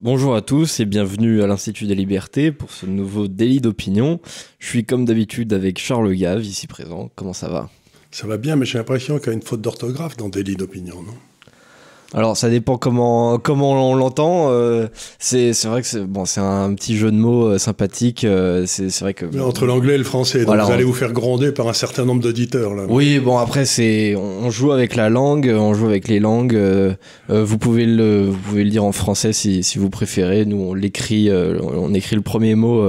Bonjour à tous et bienvenue à l'Institut des Libertés pour ce nouveau délit d'opinion. Je suis comme d'habitude avec Charles Gave, ici présent. Comment ça va? Ça va bien, mais j'ai l'impression qu'il y a une faute d'orthographe dans délit d'opinion, non? Alors ça dépend comment comment on l'entend. Euh, c'est vrai que c'est bon, c'est un petit jeu de mots euh, sympathique. Euh, c'est vrai que entre l'anglais et le français, donc vous allez vous faire gronder par un certain nombre d'auditeurs là. Oui, bon après c'est on joue avec la langue, on joue avec les langues. vous pouvez le vous pouvez le dire en français si, si vous préférez. Nous on l'écrit on écrit le premier mot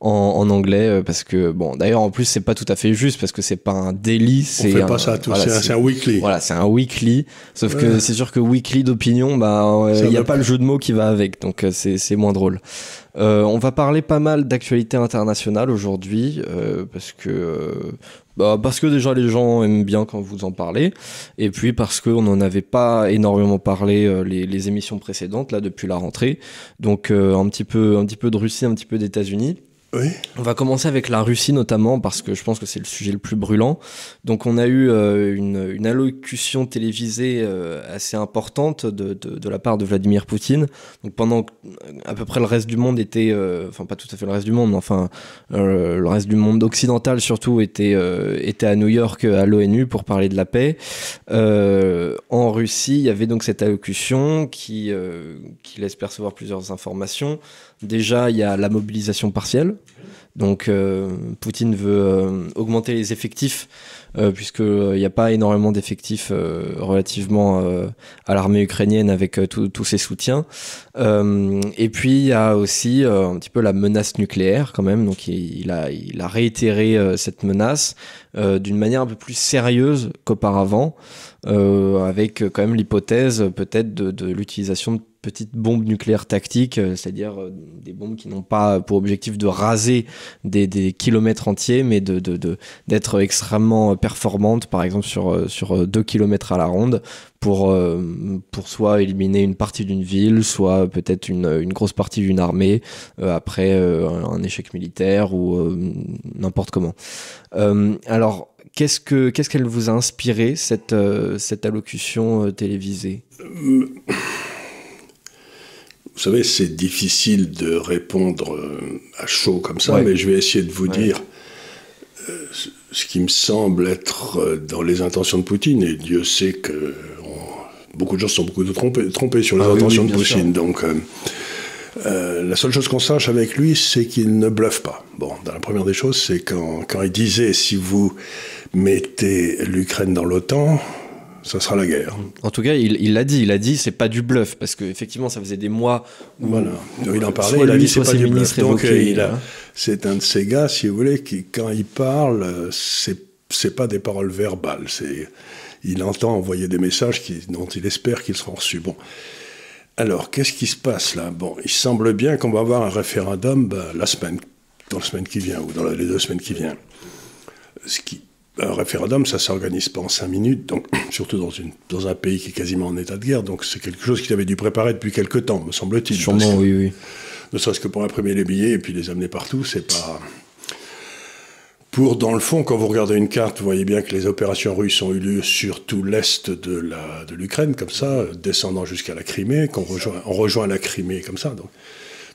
en, en, anglais parce que bon d'ailleurs en plus c'est pas tout à fait juste parce que c'est pas un délit. On fait pas ça tout. c'est un, weekly. Voilà, c'est un weekly. Sauf que c'est sûr que weekly d'opinion, bah, il n'y a pas le jeu de mots qui va avec, donc euh, c'est moins drôle. Euh, on va parler pas mal d'actualité internationale aujourd'hui, euh, parce que bah, parce que déjà les gens aiment bien quand vous en parlez, et puis parce qu'on n'en avait pas énormément parlé les, les, émissions précédentes là depuis la rentrée, donc un petit peu un petit peu de Russie, un petit peu d'États-Unis. On va commencer avec la Russie notamment parce que je pense que c'est le sujet le plus brûlant. Donc on a eu euh, une, allocution télévisée euh, assez importante de, de, la part de Vladimir Poutine. Donc pendant à peu près le reste du monde était, euh, enfin pas tout à fait le reste du monde, mais enfin le reste du monde occidental surtout était était à New York à l'ONU pour parler de la paix. en Russie, il y avait donc cette allocution qui qui laisse percevoir plusieurs informations. Déjà, il y a la mobilisation partielle. Donc, euh, Poutine veut euh, augmenter les effectifs, euh, puisqu'il n'y a pas énormément d'effectifs relativement à l'armée ukrainienne avec tous ses soutiens. et puis, il y a aussi un petit peu la menace nucléaire, quand même. Donc, il, a, il a réitéré cette menace d'une manière un peu plus sérieuse qu'auparavant, avec quand même l'hypothèse peut-être de, de l'utilisation de petites bombes nucléaires tactiques, euh, c'est-à-dire euh, des bombes qui n'ont pas pour objectif de raser des, kilomètres entiers, mais d'être extrêmement performantes, par exemple sur, euh, sur 2 kilomètres à la ronde, pour, soit éliminer une partie d'une ville, soit peut-être une, grosse partie d'une armée, après un échec militaire ou n'importe comment. alors, qu'est-ce, que, qu'est-ce qu'elle vous a inspiré, cette allocution télévisée? Vous savez, c'est difficile de répondre euh, à chaud comme ça, mais je vais essayer de vous dire euh, ce qui me semble être euh, dans les intentions de Poutine, et Dieu sait que beaucoup de gens sont beaucoup trompés, trompés sur les ah intentions de Poutine. Donc, la seule chose qu'on sache avec lui, c'est qu'il ne bluffe pas. Bon, dans la première des choses, c'est quand, quand il disait si vous mettez l'Ukraine dans l'OTAN, ça sera la guerre. En tout cas, il l'a dit, il a dit c'est pas du bluff parce qu'effectivement ça faisait des mois où voilà. il en parlait, il a dit c'est pas du bluff. Donc euh, c'est un de ces gars, si vous voulez, qui quand il parle, c'est c'est pas des paroles verbales, c'est il entend envoyer des messages qui, dont il espère qu'ils seront reçus. Bon. Alors, qu'est-ce qui se passe là? Bon, il semble bien qu'on va avoir un référendum bah, la semaine, dans la semaine qui vient, ou dans les deux semaines qui viennent. Ce qui un référendum, ça s'organise pas en cinq minutes, donc surtout dans, une, dans un pays qui est quasiment en état de guerre. Donc c'est quelque chose qu'il avait dû préparer depuis quelque temps, me semble-t-il. Sûrement, oui, oui. Ne serait-ce que pour imprimer les billets et puis les amener partout, c'est pas. Pour, dans le fond, quand vous regardez une carte, vous voyez bien que les opérations russes ont eu lieu sur tout l'est de, la, de l'Ukraine, comme ça, descendant jusqu'à la Crimée, qu'on rejoint, on rejoint la Crimée comme ça. Donc,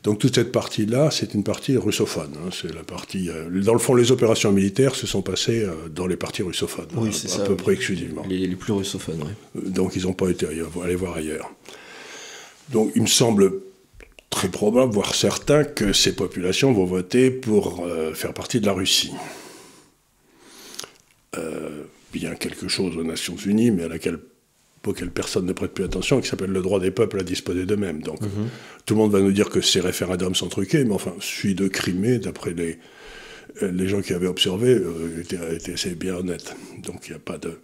donc toute cette partie-là, c'est une partie russophone. Hein. c'est la partie. Euh, dans le fond, les opérations militaires se sont passées euh, dans les parties russophones, oui, à, peu près exclusivement. Les, plus russophones, oui. Euh, donc ils n'ont pas été aller voir ailleurs. Donc il me semble très probable, voire certain, que ces populations vont voter pour faire partie de la Russie. il y a quelque chose aux Nations Unies, mais à laquelle auquel personne ne prête plus attention, qui s'appelle le droit des peuples à disposer d'eux-mêmes. Donc mhm. tout le monde va nous dire que ces référendums sont truqués, mais enfin, celui de Crimée, d'après les, euh, les gens qui avaient observé, euh, était, assez bien honnête. Donc il n'y a pas de...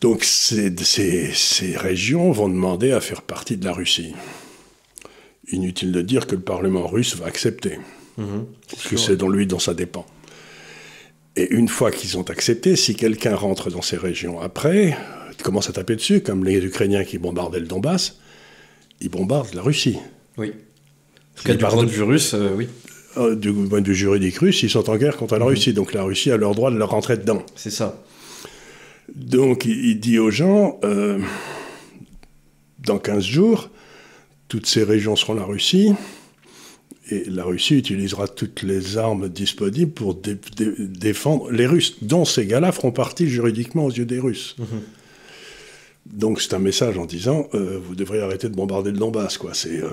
Donc ces, ces, ces, régions vont demander à faire partie de la Russie. Inutile de dire que le Parlement russe va accepter, mhm. parce que c'est dans lui dont ça dépend. Et une fois qu'ils ont accepté, si quelqu'un rentre dans ces régions après, commencent à taper dessus, comme les Ukrainiens qui bombardaient le Donbass, ils bombardent la Russie. Oui. du point de vue russe, euh, oui. Euh, du point de vue juridique russe, ils sont en guerre contre la mhm. Russie, donc la Russie a leur droit de leur rentrer dedans. C'est ça. Donc il, dit aux gens, euh, dans 15 jours, toutes ces régions seront la Russie. Et la Russie utilisera toutes les armes disponibles pour défendre les Russes, dont ces gars-là feront partie juridiquement aux yeux des Russes. Mhm. Donc c'est un message en disant euh, vous devriez arrêter de bombarder le Donbass, quoi. C'est euh,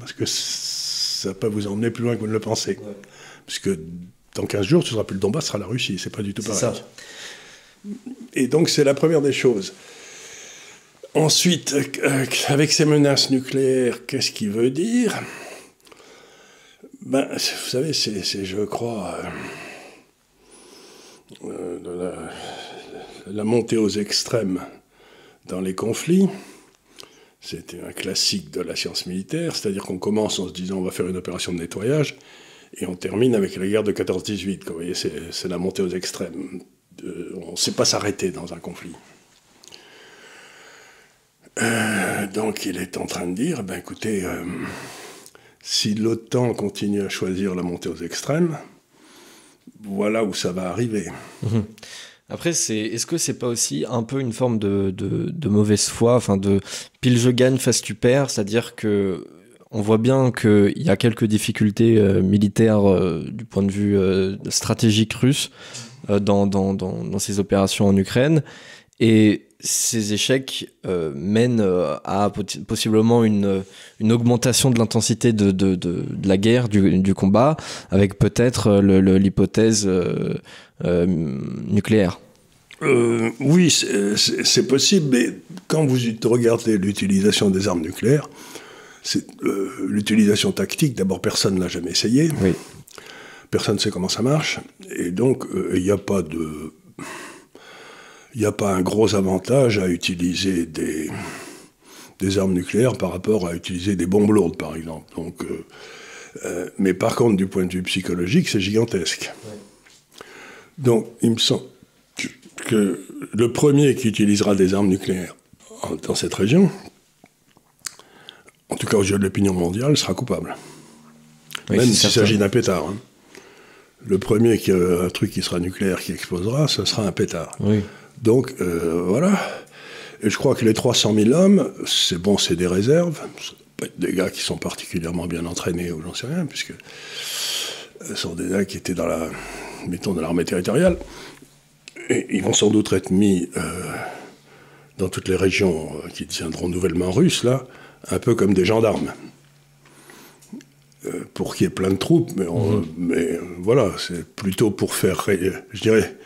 parce que ça peut vous emmener plus loin que vous ne le pensez. Puisque dans 15 jours, ce sera plus le Donbass, ce sera la Russie. C'est pas du tout pareil. Ça. Et donc c'est la première des choses. Ensuite, euh, avec ces menaces nucléaires, qu'est-ce qu'il veut dire? Ben, Vous savez, c'est, je crois, la, montée aux extrêmes dans les conflits. C'était un classique de la science militaire, c'est-à-dire qu'on commence en se disant on va faire une opération de nettoyage, et on termine avec la guerre de 14-18. Vous voyez, c'est la montée aux extrêmes. on ne sait pas s'arrêter dans un conflit. Euh, donc il est en train de dire, ben écoutez, euh, si l'OTAN continue à choisir la montée aux extrêmes, voilà où ça va arriver. Mhm. Après, c'est, est-ce que c'est pas aussi un peu une forme de, de, mauvaise foi, enfin de pile je gagne, face tu perds, c'est-à-dire que on voit bien qu'il y a quelques difficultés euh, militaires du point de vue stratégique russe dans, dans, dans, ces opérations en Ukraine. Et ces échecs euh, mènent euh, à possiblement une, une augmentation de l'intensité de, de, de, la guerre, du, du combat, avec peut-être euh, l'hypothèse nucléaire. oui, c'est possible, mais quand vous regardez l'utilisation des armes nucléaires, l'utilisation tactique, d'abord personne ne l'a jamais essayé. Oui. Personne ne sait comment ça marche. Et donc, il n'y a pas de il n'y a pas un gros avantage à utiliser des, des armes nucléaires par rapport à utiliser des bombes lourdes, par exemple. Donc, euh, euh, mais par contre, du point de vue psychologique, c'est gigantesque. Donc, il me semble que le premier qui utilisera des armes nucléaires dans cette région, en tout cas aux yeux de l'opinion mondiale, sera coupable. Même s'il s'agit d'un pétard. Hein. Le premier qui a un truc qui sera nucléaire qui explosera, ce sera un pétard. Oui. Donc euh, voilà. Et je crois que les 300 000 hommes, c'est bon, c'est des réserves. Des gars qui sont particulièrement bien entraînés ou j'en sais rien, puisque ce sont des gars qui étaient dans la, mettons, dans l'armée territoriale. Et ils vont sans doute être mis euh, dans toutes les régions euh, qui deviendront nouvellement russes, là, un peu comme des gendarmes. pour qu'il y ait plein de troupes, mais, mmh. mais voilà, c'est plutôt pour faire, je dirais,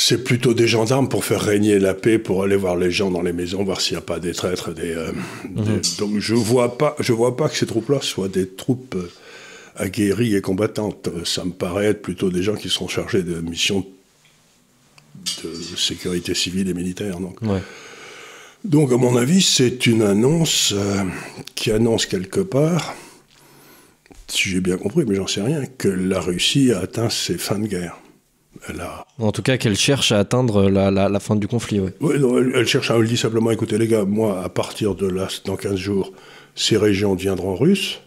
c'est plutôt des gendarmes pour faire régner la paix, pour aller voir les gens dans les maisons, voir s'il n'y a pas des traîtres. Des, euh, mhm. donc je vois pas, je vois pas que ces troupes-là soient des troupes euh, aguerries et combattantes. Ça me paraît être plutôt des gens qui sont chargés de missions de sécurité civile et militaire. Donc, donc à mon avis, c'est une annonce euh, qui annonce quelque part, si j'ai bien compris, mais j'en sais rien, que la Russie a atteint ses fins de guerre. En tout cas, qu'elle cherche à atteindre la, fin du conflit. Oui, elle, cherche à. Elle dit simplement écoutez, les gars, moi, à partir de là, dans 15 jours, ces régions deviendront russes.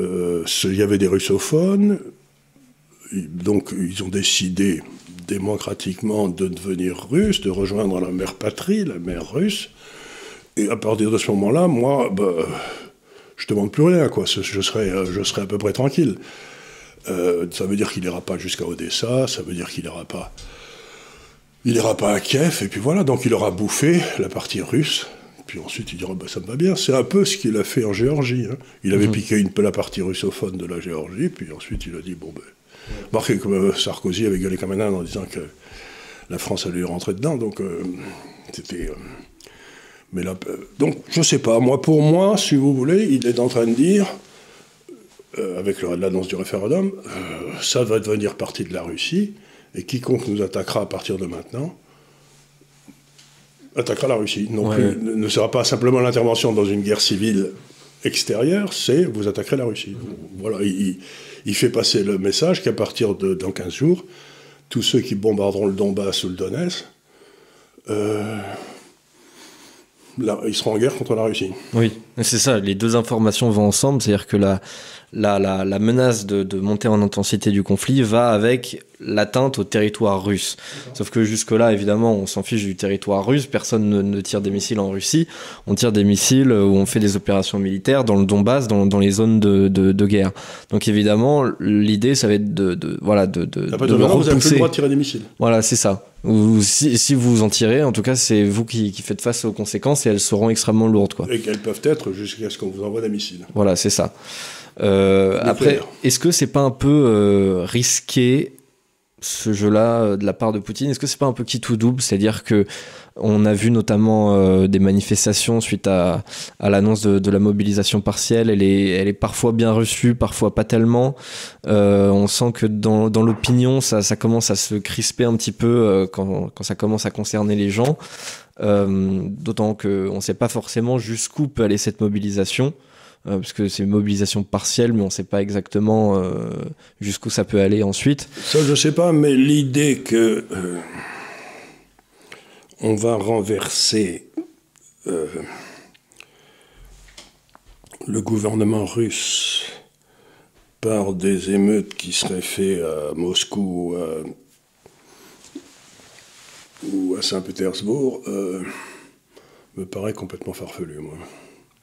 Euh, il y avait des russophones. Donc, ils ont décidé démocratiquement de devenir russes, de rejoindre la mère patrie, la mère russe. Et à partir de ce moment-là, moi, bah, je demande plus rien, quoi. Je serai, je serai à peu près tranquille. Euh, ça veut dire qu'il n'ira pas jusqu'à Odessa, ça veut dire qu'il n'ira pas. Il n'ira pas à Kiev, et puis voilà, donc il aura bouffé la partie russe, puis ensuite il dira bah, ça me va bien. C'est un peu ce qu'il a fait en Géorgie. Hein. Il avait mhm. piqué une peu la partie russophone de la Géorgie, puis ensuite il a dit bon ben. Marqué comme euh, Sarkozy avait gueulé comme un âne en disant que la France allait rentrer dedans, donc euh, c'était. mais là, donc je sais pas, moi pour moi, si vous voulez, il est en train de dire euh, avec l'annonce du référendum, euh, ça va devenir partie de la Russie, et quiconque nous attaquera à partir de maintenant attaquera la Russie. Non plus, ne sera pas simplement l'intervention dans une guerre civile extérieure, c'est vous attaquerez la Russie. Voilà, il, fait passer le message qu'à partir de dans 15 jours, tous ceux qui bombarderont le Donbass ou le Donetsk, euh, ils seront en guerre contre la Russie. Oui, c'est ça, les deux informations vont ensemble, c'est-à-dire que la, la, la, menace de, de, monter en intensité du conflit va avec l'atteinte au territoire russe. Sauf que jusque-là, évidemment, on s'en fiche du territoire russe, personne ne, tire des missiles en Russie, on tire des missiles où on fait des opérations militaires dans le Donbass, dans, dans les zones de, de, guerre. Donc évidemment, l'idée, ça va être de, de voilà, de, de, de vous avez plus le droit de tirer des missiles. Voilà, c'est ça. Ou si, si, vous en tirez, en tout cas, c'est vous qui, qui, faites face aux conséquences et elles seront extrêmement lourdes. Quoi. Et qu'elles peuvent être jusqu'à ce qu'on vous envoie des missiles. Voilà, c'est ça. Euh, après, est-ce que c'est pas un peu euh, risqué ce jeu-là euh, de la part de Poutine? Est-ce que c'est pas un peu qui tout double? C'est-à-dire que on a vu notamment euh, des manifestations suite à, à l'annonce de, de, la mobilisation partielle. Elle est, elle est parfois bien reçue, parfois pas tellement. Euh, on sent que dans, dans l'opinion, ça, ça, commence à se crisper un petit peu euh, quand, quand, ça commence à concerner les gens. Euh, D'autant qu'on ne sait pas forcément jusqu'où peut aller cette mobilisation. Euh, parce que c'est une mobilisation partielle, mais on ne sait pas exactement euh, jusqu'où ça peut aller ensuite. Ça, je ne sais pas, mais l'idée que on va renverser euh, le gouvernement russe par des émeutes qui seraient faites à Moscou ou à Saint-Pétersbourg euh, me paraît complètement farfelu, moi.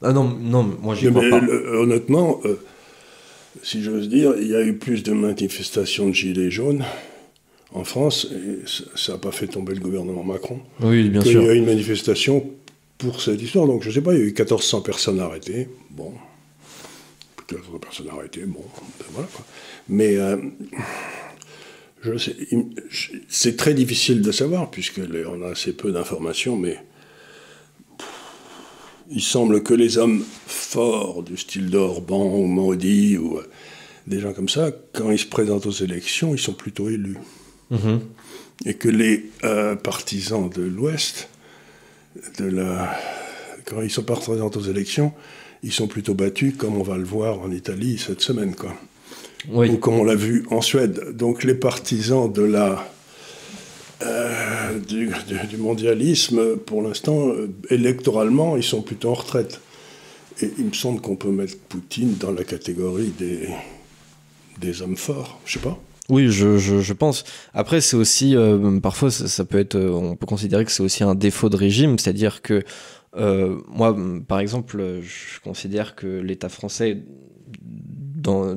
Ah non, non moi j'y crois pas. honnêtement, euh, si j'ose dire, il y a eu plus de manifestations de gilets jaunes en France, et ça n'a pas fait tomber le gouvernement Macron. Oui, bien sûr. Il y a eu une manifestation pour cette histoire. Donc, je ne sais pas, il y a eu 1400 personnes arrêtées. Bon. 1400 personnes arrêtées, bon. Ben voilà, quoi. Mais. Euh, c'est très difficile de savoir, puisqu'on a assez peu d'informations, mais il semble que les hommes forts du style d'Orban ou Maudit ou euh, des gens comme ça, quand ils se présentent aux élections, ils sont plutôt élus. Mhm. Et que les euh, partisans de l'Ouest, de la... quand ils sont partisans aux élections, ils sont plutôt battus, comme on va le voir en Italie cette semaine, quoi. Ou comme on l'a vu en Suède. Donc les partisans de la, euh, du, mondialisme, pour l'instant, euh, électoralement, ils sont plutôt en retraite. Et il me semble qu'on peut mettre Poutine dans la catégorie des, des hommes forts. Je sais pas. Oui, je, je, je, pense. Après, c'est aussi euh, parfois ça, peut être, euh, on peut considérer que c'est aussi un défaut de régime, c'est-à-dire que euh, moi, par exemple, je considère que l'État français dans,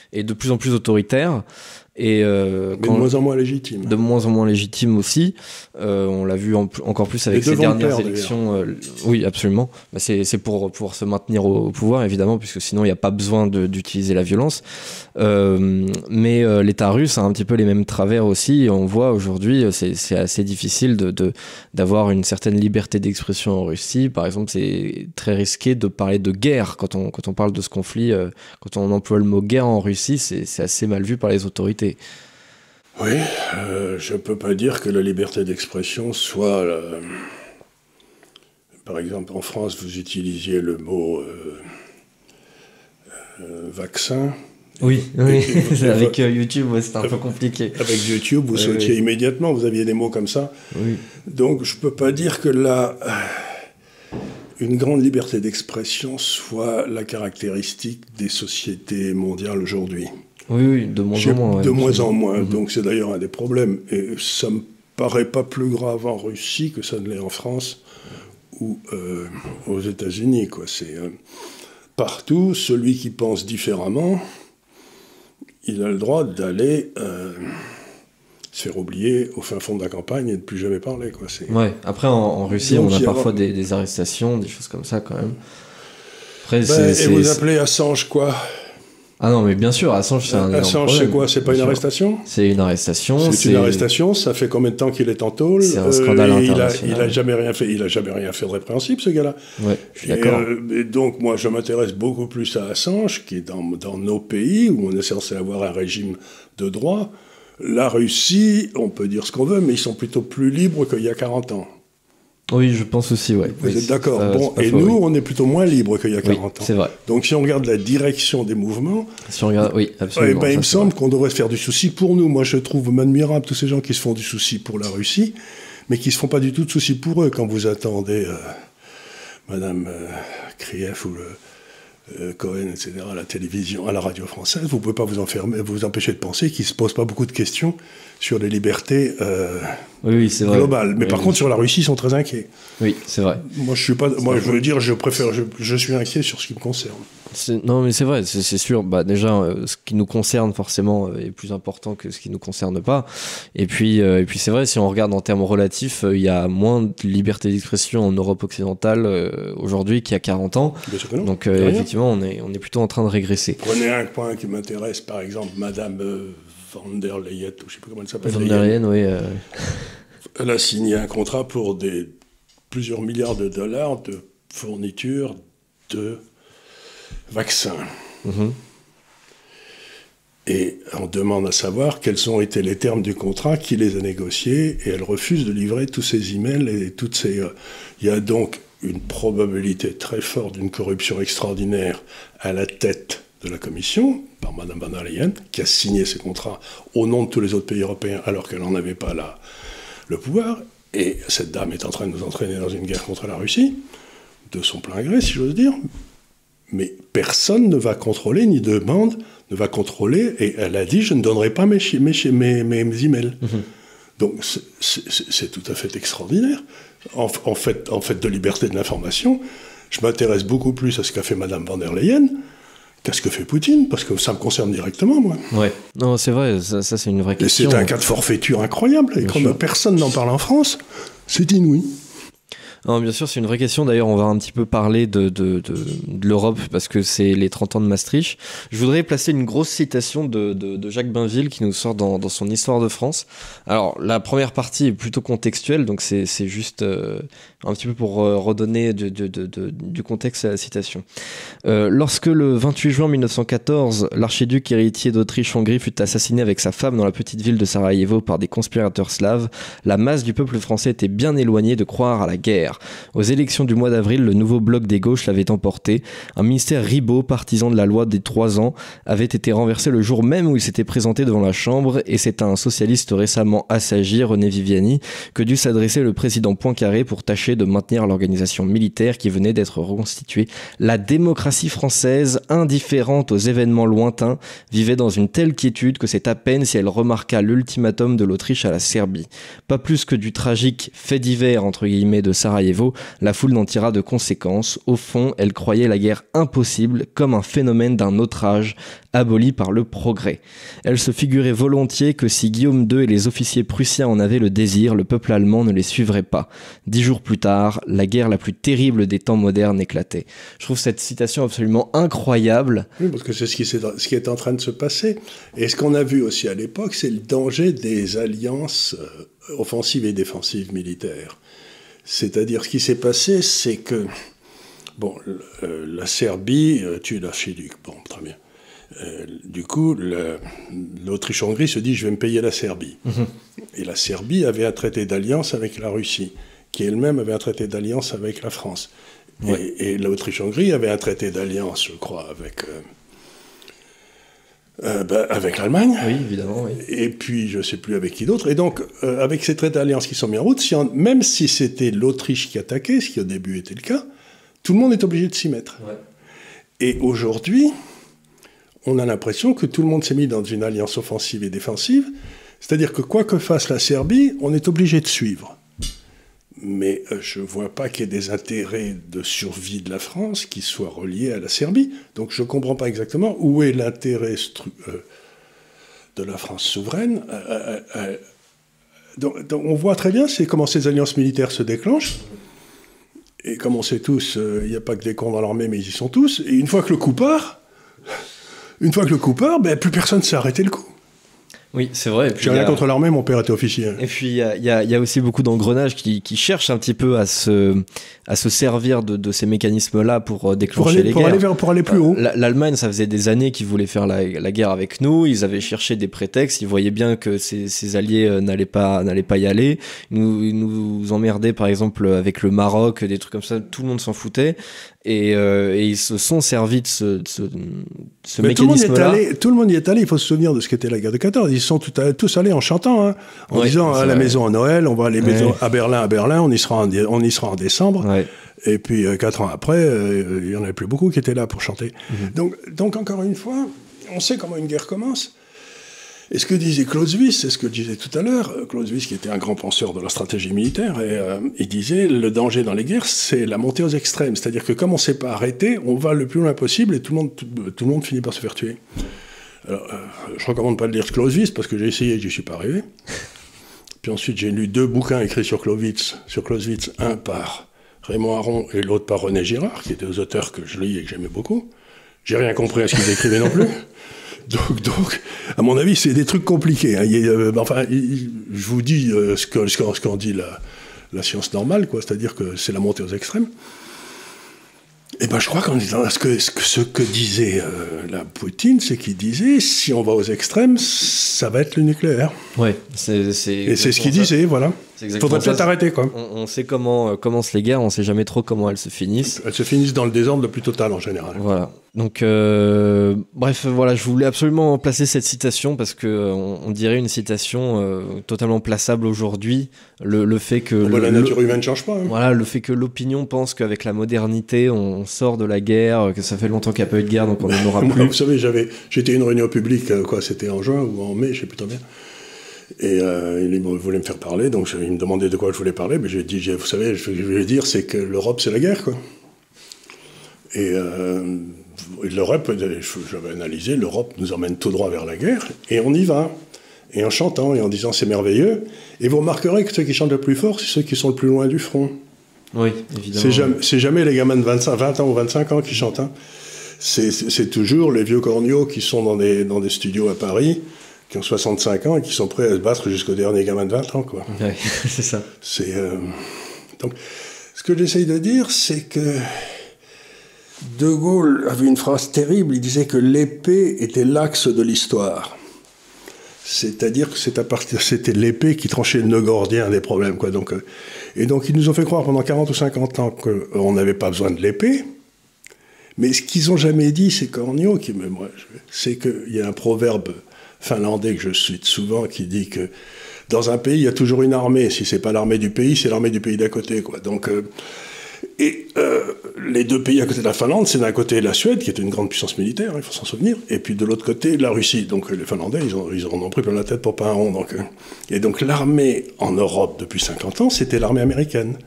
est de plus en plus autoritaire et euh, de moins en moins légitime. De moins en moins légitime aussi. Euh, on l'a vu encore plus avec ces dernières élections. Euh, oui, absolument. Bah, c'est pour pouvoir se maintenir au, pouvoir, évidemment, puisque sinon il n'y a pas besoin d'utiliser la violence. Mais l'État russe a un petit peu les mêmes travers aussi. On voit aujourd'hui, c'est assez difficile d'avoir de, une certaine liberté d'expression en Russie. Par exemple, c'est très risqué de parler de guerre quand on, quand on parle de ce conflit. quand on emploie le mot guerre en Russie, c'est assez mal vu par les autorités. Oui, euh, je ne peux pas dire que la liberté d'expression soit... Euh, par exemple, en France, vous utilisiez le mot euh, vaccin. Oui, oui. avec YouTube, c'est un peu compliqué. Avec YouTube, vous sautiez immédiatement, vous aviez des mots comme ça. Oui. Donc, je ne peux pas dire que là, une grande liberté d'expression soit la caractéristique des sociétés mondiales aujourd'hui. Oui, oui, de moins en moins. de moins en moins. Mhm. Donc c'est d'ailleurs un des problèmes. Et ça me paraît pas plus grave en Russie que ça ne l'est en France ou euh, aux États-Unis. Quoi. C'est euh, partout celui qui pense différemment, il a le droit d'aller euh, se faire oublier au fin fond de la campagne et de plus jamais parler. Quoi. Ouais. Après en, Russie, on a parfois des, des, arrestations, des choses comme ça quand même. Après, ben, et vous appelez Assange quoi? Ah non, mais bien sûr, Assange, c'est un. Assange, c'est quoi? C'est pas une arrestation? C'est une arrestation. C'est une arrestation. Ça fait combien de temps qu'il est en tôle? C'est un scandale international. Il a, jamais rien fait. Il a jamais rien fait de répréhensible, ce gars-là. Ouais, je suis d'accord. Euh, et donc, moi, je m'intéresse beaucoup plus à Assange, qui est dans, dans nos pays où on est censé avoir un régime de droit. La Russie, on peut dire ce qu'on veut, mais ils sont plutôt plus libres qu'il y a 40 ans. Oui, je pense aussi, ouais. Vous êtes d'accord Bon, et nous, on est plutôt moins libre qu'il y a 40 ans. C'est vrai. Donc, si on regarde la direction des mouvements, si on regarde, oui, absolument. Eh ben, il me semble qu'on devrait se faire du souci pour nous. Moi, je trouve admirable tous ces gens qui se font du souci pour la Russie, mais qui se font pas du tout de souci pour eux quand vous attendez euh, Madame euh, Krief ou le Cohen, etc., à la télévision, à la radio française, vous ne pouvez pas vous, enfermer, vous empêcher de penser qu'ils ne se posent pas beaucoup de questions sur les libertés euh, oui, vrai. globales. Mais par contre, sur la Russie, ils sont très inquiets. Oui, c'est vrai. Moi, je suis pas. Moi, je veux dire, je préfère. Je, je suis inquiet sur ce qui me concerne. Non, mais c'est vrai, c'est sûr. Bah, déjà, euh, ce qui nous concerne forcément euh, est plus important que ce qui nous concerne pas. Et puis, et puis c'est vrai, si on regarde en termes relatifs, il y a moins de liberté d'expression en Europe occidentale aujourd'hui qu'il y a 40 ans. Donc, effectivement, on est, on est plutôt en train de régresser. Prenez un point qui m'intéresse, par exemple, Madame van der Leyen, ou je ne sais pas comment elle s'appelle. Van der Leyen, oui. Euh. Elle a signé un contrat pour des, plusieurs milliards de dollars de fourniture de vaccins. Mhm. Et on demande à savoir quels ont été les termes du contrat, qui les a négociés, et elle refuse de livrer tous ces emails et toutes ces. Euh, il y a donc une probabilité très forte d'une corruption extraordinaire à la tête de la Commission, par Mme van der Leyen, qui a signé ces contrats au nom de tous les autres pays européens alors qu'elle n'en avait pas là le pouvoir. Et cette dame est en train de nous entraîner dans une guerre contre la Russie, de son plein gré, si j'ose dire. Mais personne ne va contrôler, ni demande, ne va contrôler. Et elle a dit, je ne donnerai pas mes, mes, mes, emails. Mhm. Donc c'est tout à fait extraordinaire. En, fait, en fait de liberté de l'information, je m'intéresse beaucoup plus à ce qu'a fait Mme van der Leyen Qu'est-ce que fait Poutine? Parce que ça me concerne directement, moi. Ouais. Non, c'est vrai, ça, c'est une vraie question. C'est un cas de forfaiture incroyable. Et comme personne n'en parle en France, c'est inouï. Bien sûr, c'est une vraie question. D'ailleurs, on va un petit peu parler de, de, de, de l'Europe parce que c'est les 30 ans de Maastricht. Je voudrais placer une grosse citation de, de Jacques Bainville qui nous sort dans, dans, son Histoire de France. Alors, la première partie est plutôt contextuelle, donc c'est juste euh, un petit peu pour euh, redonner du contexte à la citation. Euh, lorsque le 28 juin 1914, l'archiduc héritier d'Autriche-Hongrie fut assassiné avec sa femme dans la petite ville de Sarajevo par des conspirateurs slaves, la masse du peuple français était bien éloignée de croire à la guerre. Aux élections du mois d'avril, le nouveau bloc des gauches l'avait emporté. Un ministère Ribot, partisan de la loi des trois ans, avait été renversé le jour même où il s'était présenté devant la Chambre et c'est à un socialiste récemment assagi, René Viviani, que dut s'adresser le président Poincaré pour tâcher de maintenir l'organisation militaire qui venait d'être reconstituée. La démocratie française, indifférente aux événements lointains, vivait dans une telle quiétude que c'est à peine si elle remarqua l'ultimatum de l'Autriche à la Serbie. Pas plus que du tragique fait divers entre guillemets de La foule n'en tira de conséquences. Au fond, elle croyait la guerre impossible, comme un phénomène d'un autre âge, aboli par le progrès. Elle se figurait volontiers que si Guillaume II et les officiers prussiens en avaient le désir, le peuple allemand ne les suivrait pas. Dix jours plus tard, la guerre la plus terrible des temps modernes éclatait. Je trouve cette citation absolument incroyable. Oui, parce que c'est ce qui, ce qui est en train de se passer. Et ce qu'on a vu aussi à l'époque, c'est le danger des alliances euh, offensives et défensives militaires. C'est-à-dire, ce qui s'est passé, c'est que, bon, euh, la Serbie euh, tue l'archiduc. Bon, très bien. Euh, du coup, l'Autriche-Hongrie se dit je vais me payer la Serbie. Mhm. Et la Serbie avait un traité d'alliance avec la Russie, qui elle-même avait un traité d'alliance avec la France. Et, et l'Autriche-Hongrie avait un traité d'alliance, je crois, avec euh, bah, avec l'Allemagne. Oui, évidemment. Oui. Et puis, je ne sais plus avec qui d'autre. Et donc, euh, avec ces traités d'alliance qui sont mis en route, si même si c'était l'Autriche qui attaquait, ce qui au début était le cas, tout le monde est obligé de s'y mettre. Et aujourd'hui, on a l'impression que tout le monde s'est mis dans une alliance offensive et défensive. C'est-à-dire que quoi que fasse la Serbie, on est obligé de suivre mais euh, je ne vois pas qu'il y ait des intérêts de survie de la France qui soient reliés à la Serbie. Donc je ne comprends pas exactement où est l'intérêt euh, de la France souveraine. Euh, donc, on voit très bien comment ces alliances militaires se déclenchent. Et comme on sait tous, il n'y a pas que des cons dans l'armée, mais ils y sont tous. Et une fois que le coup part, une fois que le coup part, ben, plus personne ne s'est arrêté le coup. Oui, c'est vrai. J'ai rien contre l'armée, mon père était officier. Et puis il y a, y a, aussi beaucoup d'engrenages qui, qui, cherchent un petit peu à se, à se servir de, de ces mécanismes-là pour euh, déclencher pour les pour guerres. Aller vers, pour aller plus haut. L'Allemagne, ça faisait des années qu'ils voulaient faire la, la, guerre avec nous. Ils avaient cherché des prétextes. Ils voyaient bien que ces, ces alliés euh, n'allaient pas, n'allaient pas y aller. Ils nous, ils nous emmerdaient, par exemple, avec le Maroc, des trucs comme ça. Tout le monde s'en foutait. Et, euh, et, ils se sont servis de ce, ce, ce mécanisme-là. Tout, le monde y est allé. Il faut se souvenir de ce qu'était la guerre de 14. Ils sont tout tous allés en chantant, hein, en disant à la maison à Noël, on va aller à Berlin, à Berlin, on y sera en, on y sera en décembre. Et puis euh, quatre ans après, euh, il y en avait plus beaucoup qui étaient là pour chanter. Mhm. Donc, donc encore une fois, on sait comment une guerre commence. Et ce que disait Clausewitz, c'est ce que je disais tout à l'heure, Clausewitz qui était un grand penseur de la stratégie militaire, et, euh, il disait le danger dans les guerres, c'est la montée aux extrêmes. C'est-à-dire que comme on ne sait pas arrêter, on va le plus loin possible et tout le monde, tout, le monde finit par se faire tuer. Alors, euh, je recommande pas de lire Clausewitz parce que j'ai essayé et je n'y suis pas arrivé. Puis ensuite, j'ai lu deux bouquins écrits sur Clausewitz, sur Clausewitz, un par Raymond Aron et l'autre par René Girard, qui étaient deux auteurs que je lis et que j'aimais beaucoup. J'ai rien compris à ce qu'ils écrivaient non plus. Donc, donc, à mon avis, c'est des trucs compliqués. Hein. Euh, enfin, je vous dis euh, ce qu'en ce dit la, la, science normale, quoi. C'est-à-dire que c'est la montée aux extrêmes. Et eh ben, je crois qu'en disant ce que, ce que, disait euh, la Poutine, c'est qu'il disait si on va aux extrêmes, ça va être le nucléaire. Ouais, c'est. Et c'est ce qu'il disait, voilà. Il faudrait peut-être arrêter, quoi. On, sait comment commencent les guerres, on sait jamais trop comment elles se finissent. Elles se finissent dans le désordre le plus total en général. Voilà. Donc, euh, bref, voilà, je voulais absolument placer cette citation parce que euh, on, dirait une citation euh, totalement plaçable aujourd'hui. Le, le, fait que bah, la nature humaine ne change pas. Hein. Voilà, le fait que l'opinion pense qu'avec la modernité, on, sort de la guerre, que ça fait longtemps qu'il n'y a pas eu de guerre, donc on n'en aura plus. Vous savez, j'avais, j'étais à une réunion publique, quoi, c'était en juin ou en mai, je sais plus trop bien. Et il voulait me faire parler, donc il me demandait de quoi je voulais parler, mais j'ai dit, vous savez, je vais dire, c'est que l'Europe, c'est la guerre, quoi. Et l'Europe, j'avais analysé, l'Europe nous emmène tout droit vers la guerre, et on y va. Et en chantant et en disant c'est merveilleux. Et vous remarquerez que ceux qui chantent le plus fort, c'est ceux qui sont le plus loin du front. Oui, évidemment. C'est jamais, les gamins de 25, 20 ans ou 25 ans qui chantent. Hein. C'est toujours les vieux corneaux qui sont dans des, dans des studios à Paris, qui ont 65 ans et qui sont prêts à se battre jusqu'au dernier gamin de 20 ans. Quoi. c'est ça. Euh, donc, ce que j'essaye de dire, c'est que de Gaulle avait une phrase terrible, il disait que l'épée était l'axe de l'histoire. C'est-à-dire que c'était l'épée qui tranchait le nœud gordien des problèmes. Quoi. Donc, euh, et donc ils nous ont fait croire pendant 40 ou 50 ans qu'on n'avait pas besoin de l'épée. Mais ce qu'ils n'ont jamais dit, c'est Cornio, qui c'est qu'il y a un proverbe finlandais que je cite souvent qui dit que dans un pays, il y a toujours une armée. Si c'est pas l'armée du pays, c'est l'armée du pays d'à côté. Quoi. Donc, euh, et euh, les deux pays à côté de la Finlande, c'est d'un côté la Suède, qui est une grande puissance militaire, il faut s'en souvenir, et puis de l'autre côté la Russie. Donc les Finlandais, ils, ont, ils en ont pris plein la tête pour pas un rond. Donc, euh. et donc l'armée en Europe depuis 50 ans, c'était l'armée américaine.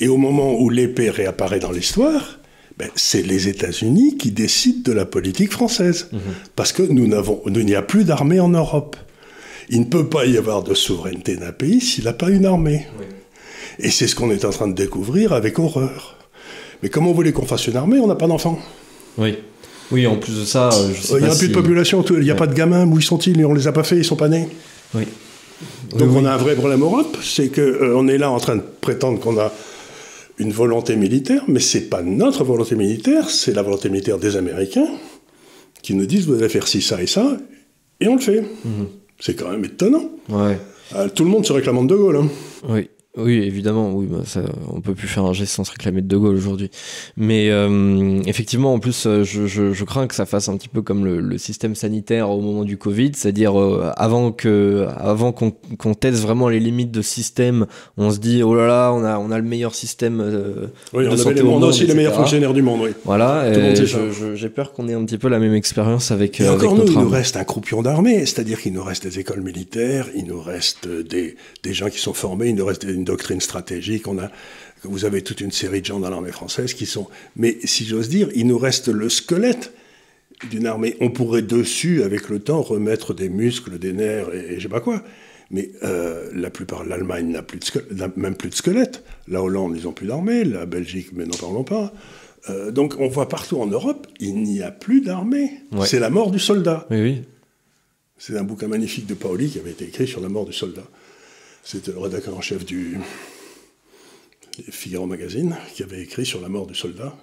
Et au moment où l'épée réapparaît dans l'histoire, ben, c'est les États-Unis qui décident de la politique française. Mhm. Parce que nous n'avons, il n'y a plus d'armée en Europe. Il ne peut pas y avoir de souveraineté d'un pays s'il n'a pas une armée. Et c'est ce qu'on est en train de découvrir avec horreur. Mais comment vous voulez qu'on fasse une armée? On n'a pas d'enfants. Oui. Oui, en plus de ça, euh, je sais Il n'y a plus de population, il n'y a pas de gamins, où sont-ils? On ne les a pas fait, ils ne sont pas nés. Oui. Donc on a un vrai problème en Europe, c'est qu'on euh, est là en train de prétendre qu'on a une volonté militaire, mais c'est pas notre volonté militaire, c'est la volonté militaire des Américains qui nous disent vous allez faire ci, ça et ça, et on le fait. Mhm. C'est quand même étonnant. Ouais. Euh, tout le monde se réclame de Gaulle. Hein. Oui. Oui, évidemment, oui, bah ça, on peut plus faire un geste sans se réclamer de De Gaulle aujourd'hui. Mais euh, effectivement, en plus, euh, je, je, je, crains que ça fasse un petit peu comme le, le système sanitaire au moment du Covid, c'est-à-dire euh, avant que, avant qu'on qu'on teste vraiment les limites de système, on se dit oh là là, on a on a le meilleur système. Euh, oui, on, avait les, on a aussi les meilleurs fonctionnaires du monde, oui. Voilà, j'ai peur qu'on ait un petit peu la même expérience avec. Et encore nous, il nous reste un croupion d'armée, c'est-à-dire qu'il nous reste des écoles militaires, il nous reste des des gens qui sont formés, il nous reste des doctrine stratégique. On a, vous avez toute une série de gens dans l'armée française qui sont. Mais si j'ose dire, il nous reste le squelette d'une armée. On pourrait dessus, avec le temps, remettre des muscles, des nerfs et, je sais pas quoi. Mais euh, la plupart, l'Allemagne n'a plus de même plus de squelette. La Hollande, ils n'ont plus d'armée. La Belgique, mais n'en parlons pas. Euh, donc on voit partout en Europe, il n'y a plus d'armée. C'est la mort du soldat. Oui, oui. C'est un bouquin magnifique de Paoli qui avait été écrit sur la mort du soldat. C'était le rédacteur en chef du Figaro Magazine qui avait écrit sur la mort du soldat.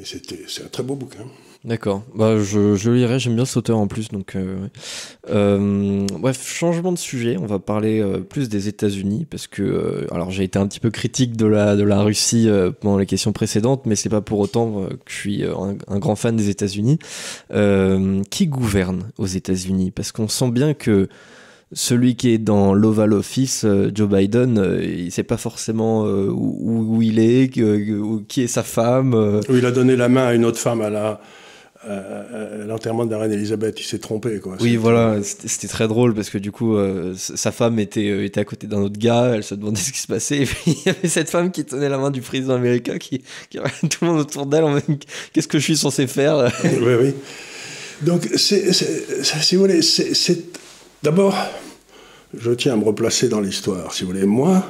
Et c'est un très beau bouquin. D'accord. Bah, je, je lirai, j'aime bien cet auteur en plus. Donc, euh, euh, bref, changement de sujet. On va parler euh, plus des États-Unis parce que, alors, j'ai été un petit peu critique de la, de la Russie pendant les questions précédentes, mais c'est pas pour autant que je suis un, grand fan des États-Unis. qui gouverne aux États-Unis? Parce qu'on sent bien que celui qui est dans l'Oval Office, Joe Biden, il sait pas forcément où, où, il est, qui est sa femme. Où il a donné la main à une autre femme à la, euh, euh, l'enterrement de la reine Elisabeth, il s'est trompé. Quoi. Oui, voilà, c'était très drôle parce que du coup, euh, sa femme était, était à côté d'un autre gars, elle se demandait ce qui se passait, et puis il y avait cette femme qui tenait la main du président américain, qui, qui tout le monde autour d'elle en qu'est-ce que je suis censé faire Oui, oui. Donc, c'est, si vous voulez, c'est d'abord, je tiens à me replacer dans l'histoire. Si vous voulez, moi,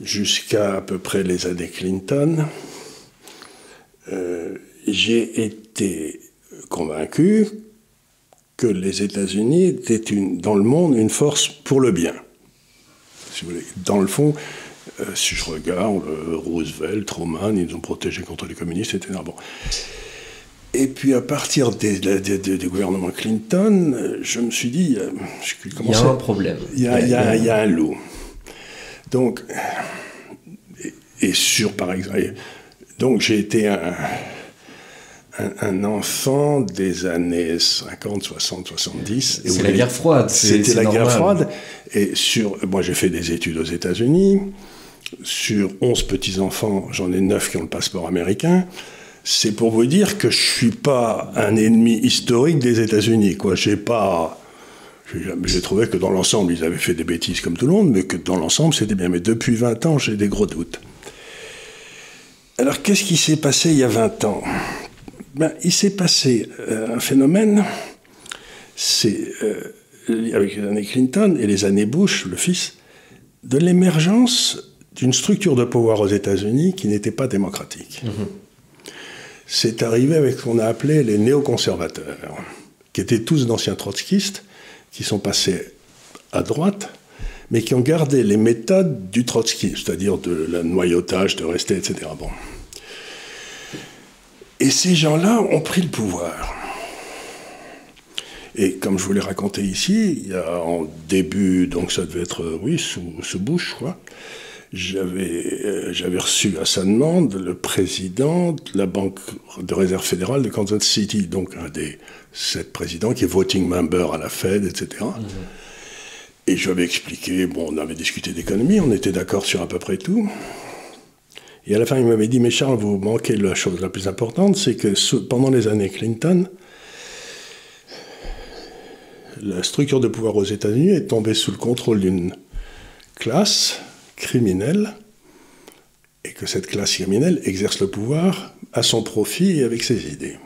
jusqu'à à peu près les années Clinton, j'ai été convaincu que les États-Unis étaient dans le monde une force pour le bien. Dans le fond, euh, si je regarde euh, Roosevelt, Truman, ils ont protégé contre les communistes, etc. Bon. Et puis à partir des, des, gouvernements Clinton, je me suis dit, euh, il y a un problème. Il y a, y a, il y a un loup. Donc, et, et sur par exemple, donc j'ai été un un, enfant des années 50, 60, 70. C'est la guerre froide. C'était la guerre froide. Et sur, moi, j'ai fait des études aux États-Unis. Sur 11 petits-enfants, j'en ai 9 qui ont le passeport américain. C'est pour vous dire que je suis pas un ennemi historique des États-Unis. J'ai pas. J'ai trouvé que dans l'ensemble, ils avaient fait des bêtises comme tout le monde, mais que dans l'ensemble, c'était bien. Mais depuis 20 ans, j'ai des gros doutes. Alors, qu'est-ce qui s'est passé il y a 20 ans? Ben, il s'est passé euh, un phénomène, c'est euh, avec les années Clinton et les années Bush, le fils, de l'émergence d'une structure de pouvoir aux États-Unis qui n'était pas démocratique. Mm-hmm. C'est arrivé avec ce qu'on a appelé les néoconservateurs, qui étaient tous d'anciens trotskistes, qui sont passés à droite, mais qui ont gardé les méthodes du Trotsky, c'est-à-dire de la noyautage, de rester, etc. Bon. Et ces gens-là ont pris le pouvoir. Et comme je vous l'ai raconté ici, il y a en début, donc ça devait être, oui, sous, sous Bush, crois, j'avais, euh, j'avais reçu à sa demande le président de la Banque de réserve fédérale de Kansas City, donc un des sept présidents qui est voting member à la Fed, etc. Mhm. Et je lui avais expliqué, bon, on avait discuté d'économie, on était d'accord sur à peu près tout. Et à la fin, il m'avait dit, mais Charles, vous manquez la chose la plus importante, c'est que pendant les années Clinton, la structure de pouvoir aux États-Unis est tombée sous le contrôle d'une classe criminelle, et que cette classe criminelle exerce le pouvoir à son profit et avec ses idées.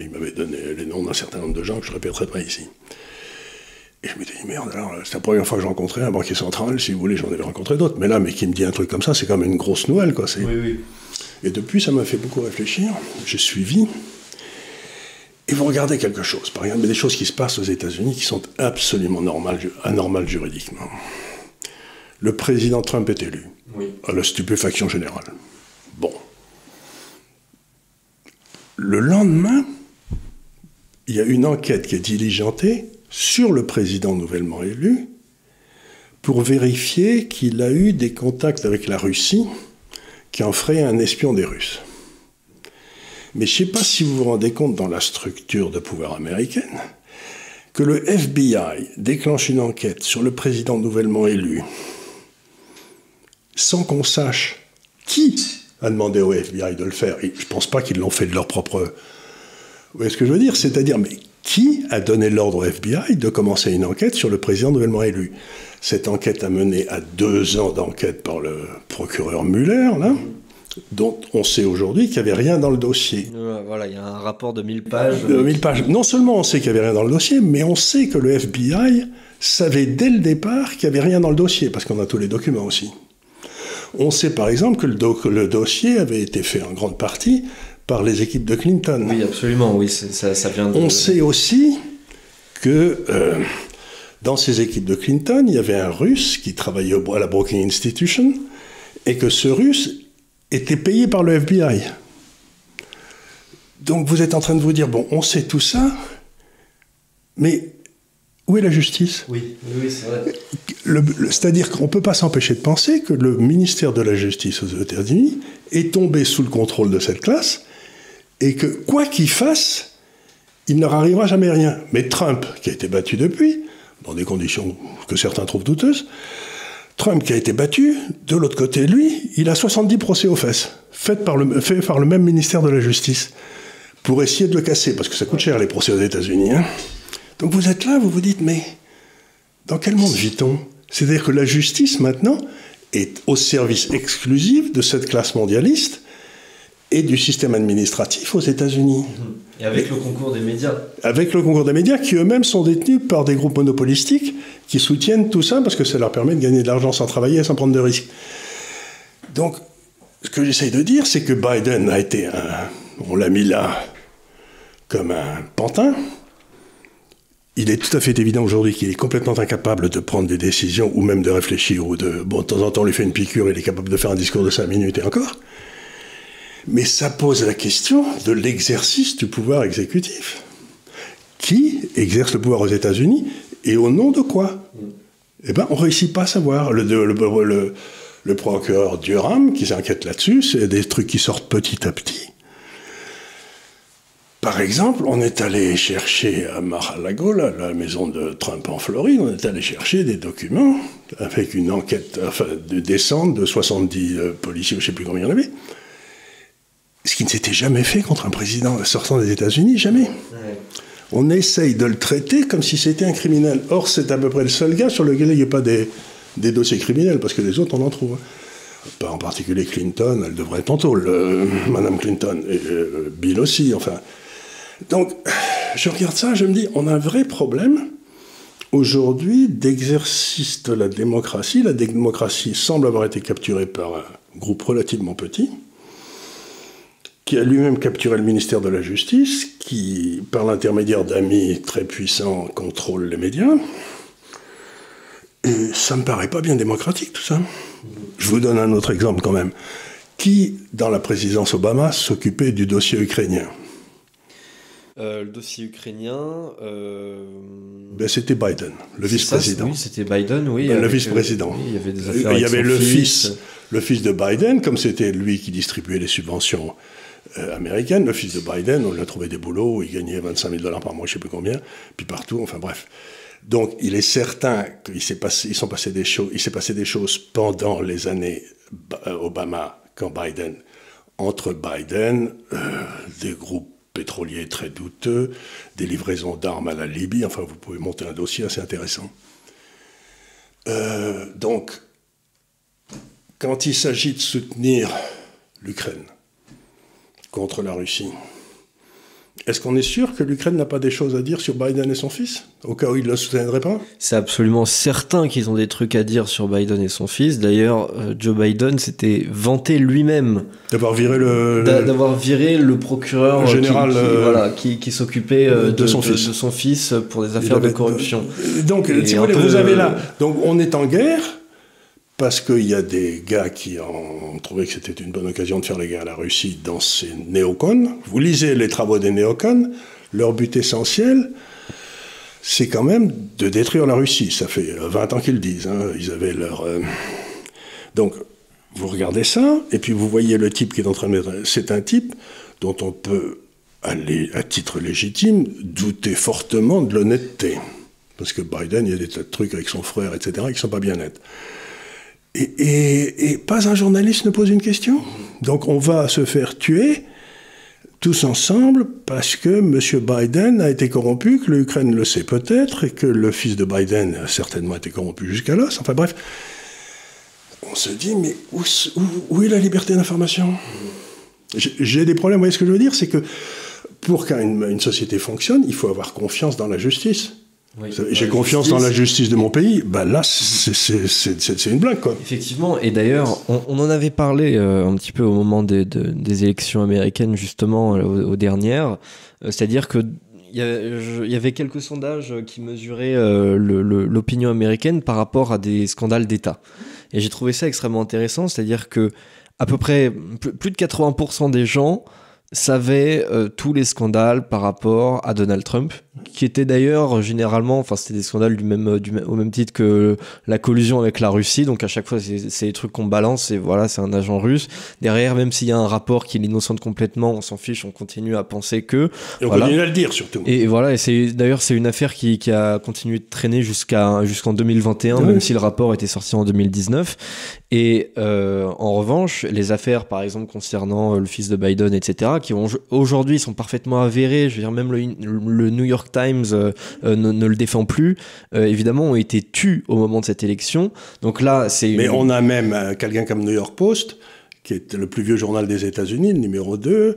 Il m'avait donné les noms d'un certain nombre de gens que je ne répéterai pas ici. Et je m'étais dit, merde, alors, c'est la première fois que je rencontrais un banquier central, si vous voulez, j'en avais rencontré d'autres. Mais là, mais qui me dit un truc comme ça, c'est comme une grosse Noël, quoi. Oui, oui. Et depuis, ça m'a fait beaucoup réfléchir. J'ai suivi. Et vous regardez quelque chose, par exemple, des choses qui se passent aux États-Unis qui sont absolument normales, anormales juridiquement. Le président Trump est élu. Oui. À la stupéfaction générale. Bon. Le lendemain, il y a une enquête qui est diligentée sur le président nouvellement élu pour vérifier qu'il a eu des contacts avec la Russie qui en ferait un espion des Russes. Mais je ne sais pas si vous vous rendez compte dans la structure de pouvoir américaine que le FBI déclenche une enquête sur le président nouvellement élu sans qu'on sache qui a demandé au FBI de le faire. Et je ne pense pas qu'ils l'ont fait de leur propre... Vous voyez ce que je veux dire? C'est-à-dire, mais qui a donné l'ordre au FBI de commencer une enquête sur le président nouvellement élu? Cette enquête a mené à deux ans d'enquête par le procureur Muller, là, dont on sait aujourd'hui qu'il n'y avait rien dans le dossier. Voilà, il y a un rapport de 1000 pages. De 1000 pages. Non seulement on sait qu'il n'y avait rien dans le dossier, mais on sait que le FBI savait dès le départ qu'il n'y avait rien dans le dossier, parce qu'on a tous les documents aussi. On sait par exemple que le, le dossier avait été fait en grande partie par les équipes de Clinton. Oui, absolument, oui, ça, vient de... On sait aussi que euh, dans ces équipes de Clinton, il y avait un Russe qui travaillait à la Brookings Institution, et que ce Russe était payé par le FBI. Donc vous êtes en train de vous dire, bon, on sait tout ça, mais où est la justice? Oui, oui, c'est vrai. C'est-à-dire qu'on ne peut pas s'empêcher de penser que le ministère de la Justice aux États-Unis est tombé sous le contrôle de cette classe et que quoi qu'il fasse, il ne leur arrivera jamais rien. Mais Trump, qui a été battu depuis, dans des conditions que certains trouvent douteuses, Trump qui a été battu, de l'autre côté, lui, il a 70 procès aux fesses, faits par le, fait par le même ministère de la Justice, pour essayer de le casser, parce que ça coûte cher les procès aux États-Unis. Hein. Donc vous êtes là, vous vous dites, mais dans quel monde vit-on? C'est-à-dire que la justice, maintenant, est au service exclusif de cette classe mondialiste et du système administratif aux États-Unis. Et avec le concours des médias. Avec le concours des médias qui eux-mêmes sont détenus par des groupes monopolistiques qui soutiennent tout ça parce que ça leur permet de gagner de l'argent sans travailler et sans prendre de risques. Donc, ce que j'essaye de dire, c'est que Biden a été un. On l'a mis là comme un pantin. Il est tout à fait évident aujourd'hui qu'il est complètement incapable de prendre des décisions ou même de réfléchir ou de. Bon, de temps en temps, on lui fait une piqûre, il est capable de faire un discours de 5 minutes et encore. Mais ça pose la question de l'exercice du pouvoir exécutif. Qui exerce le pouvoir aux États-Unis et au nom de quoi? Eh bien, on ne réussit pas à savoir. Le, procureur Durham, qui s'inquiète là-dessus, c'est des trucs qui sortent petit à petit. Par exemple, on est allé chercher à Mar-a-Lago, la maison de Trump en Floride, on est allé chercher des documents avec une enquête enfin, de descente de 70 euh, policiers, je ne sais plus combien il y en avait, ce qui ne s'était jamais fait contre un président sortant des États-Unis, jamais. On essaye de le traiter comme si c'était un criminel. Or, c'est à peu près le seul gars sur lequel il n'y a pas des, dossiers criminels, parce que les autres, on en trouve. Pas en particulier Clinton, elle devrait être tantôt, le, Madame Clinton, et euh, Bill aussi, enfin. Donc, je regarde ça, je me dis, on a un vrai problème aujourd'hui d'exercice de la démocratie. La démocratie semble avoir été capturée par un groupe relativement petit qui a lui-même capturé le ministère de la Justice, qui, par l'intermédiaire d'amis très puissants, contrôle les médias. Et ça me paraît pas bien démocratique tout ça. Je vous donne un autre exemple quand même. Qui, dans la présidence Obama, s'occupait du dossier ukrainien? Euh, le dossier ukrainien. Euh, ben, c'était Biden, le vice-président. Oui, c'était Biden, oui. Ben, le vice-président. il y avait des affaires. Il y avait le fils, le fils de Biden, comme c'était lui qui distribuait les subventions euh, américaine. Le fils de Biden, on lui a trouvé des boulots, il gagnait 25 000 dollars par mois, je ne sais plus combien, puis partout, enfin bref. Donc il est certain qu'il s'est passé, ils sont passé des choses, il s'est passé des choses pendant les années euh, Obama, quand Biden, entre Biden, euh, des groupes pétroliers très douteux, des livraisons d'armes à la Libye, enfin vous pouvez monter un dossier assez intéressant. donc, quand il s'agit de soutenir l'Ukraine, contre la Russie. Est-ce qu'on est sûr que l'Ukraine n'a pas des choses à dire sur Biden et son fils, au cas où il ne le soutiendrait pas? C'est absolument certain qu'ils ont des trucs à dire sur Biden et son fils. D'ailleurs, euh, Joe Biden s'était vanté lui-même d'avoir viré le, d'avoir viré le procureur général qui, euh, voilà, qui, s'occupait euh, de, son fils. de son fils pour des affaires de corruption. Donc, si vous, vous avez là, donc on est en guerre parce qu'il y a des gars qui ont trouvé que c'était une bonne occasion de faire les guerres à la Russie dans ces néocons. Vous lisez les travaux des néocons, leur but essentiel, c'est quand même de détruire la Russie. Ça fait 20 ans qu'ils le disent. Hein. Ils avaient leur. Euh, donc, vous regardez ça, et puis vous voyez le type qui est en train de. C'est un type dont on peut aller, à titre légitime, douter fortement de l'honnêteté. Parce que Biden, il y a des tas de trucs avec son frère, etc., qui ne sont pas bien nets. Et, pas un journaliste ne pose une question? Donc on va se faire tuer tous ensemble parce que M. Biden a été corrompu, que l'Ukraine le sait peut-être, et que le fils de Biden a certainement été corrompu jusqu'à là. Enfin bref, on se dit, mais où, est la liberté d'information? J'ai des problèmes, vous voyez ce que je veux dire? C'est que pour qu'une société fonctionne, il faut avoir confiance dans la justice. J'ai confiance dans la justice de mon pays. Bah là, c'est une blague, quoi. Effectivement. Et d'ailleurs, on, on, en avait parlé euh, un petit peu au moment des, des élections américaines, justement, euh, aux, dernières. Euh, c'est-à-dire que il y, avait quelques sondages qui mesuraient l'opinion américaine par rapport à des scandales d'État. Et j'ai trouvé ça extrêmement intéressant. C'est-à-dire que à peu près plus de 80% des gens savait euh, tous les scandales par rapport à Donald Trump, qui étaient d'ailleurs généralement, enfin c'était des scandales du même, du, au même titre que la collusion avec la Russie, donc à chaque fois c'est des trucs qu'on balance et voilà c'est un agent russe. Derrière, même s'il y a un rapport qui l'innocente complètement, on s'en fiche, on continue à penser que. Et on continue à le dire surtout. Et, voilà, et c'est d'ailleurs c'est une affaire qui, qui, a continué de traîner jusqu'à jusqu'en 2021, même si le rapport était sorti en 2019. Et euh, en revanche, les affaires par exemple concernant le fils de Biden, etc qui aujourd'hui sont parfaitement avérés, je veux dire même le, New York Times euh, euh, ne, le défend plus, euh, évidemment ont été tus au moment de cette élection. Donc là, c'est... Mais on a même quelqu'un comme New York Post, qui est le plus vieux journal des États-Unis, le numéro 2,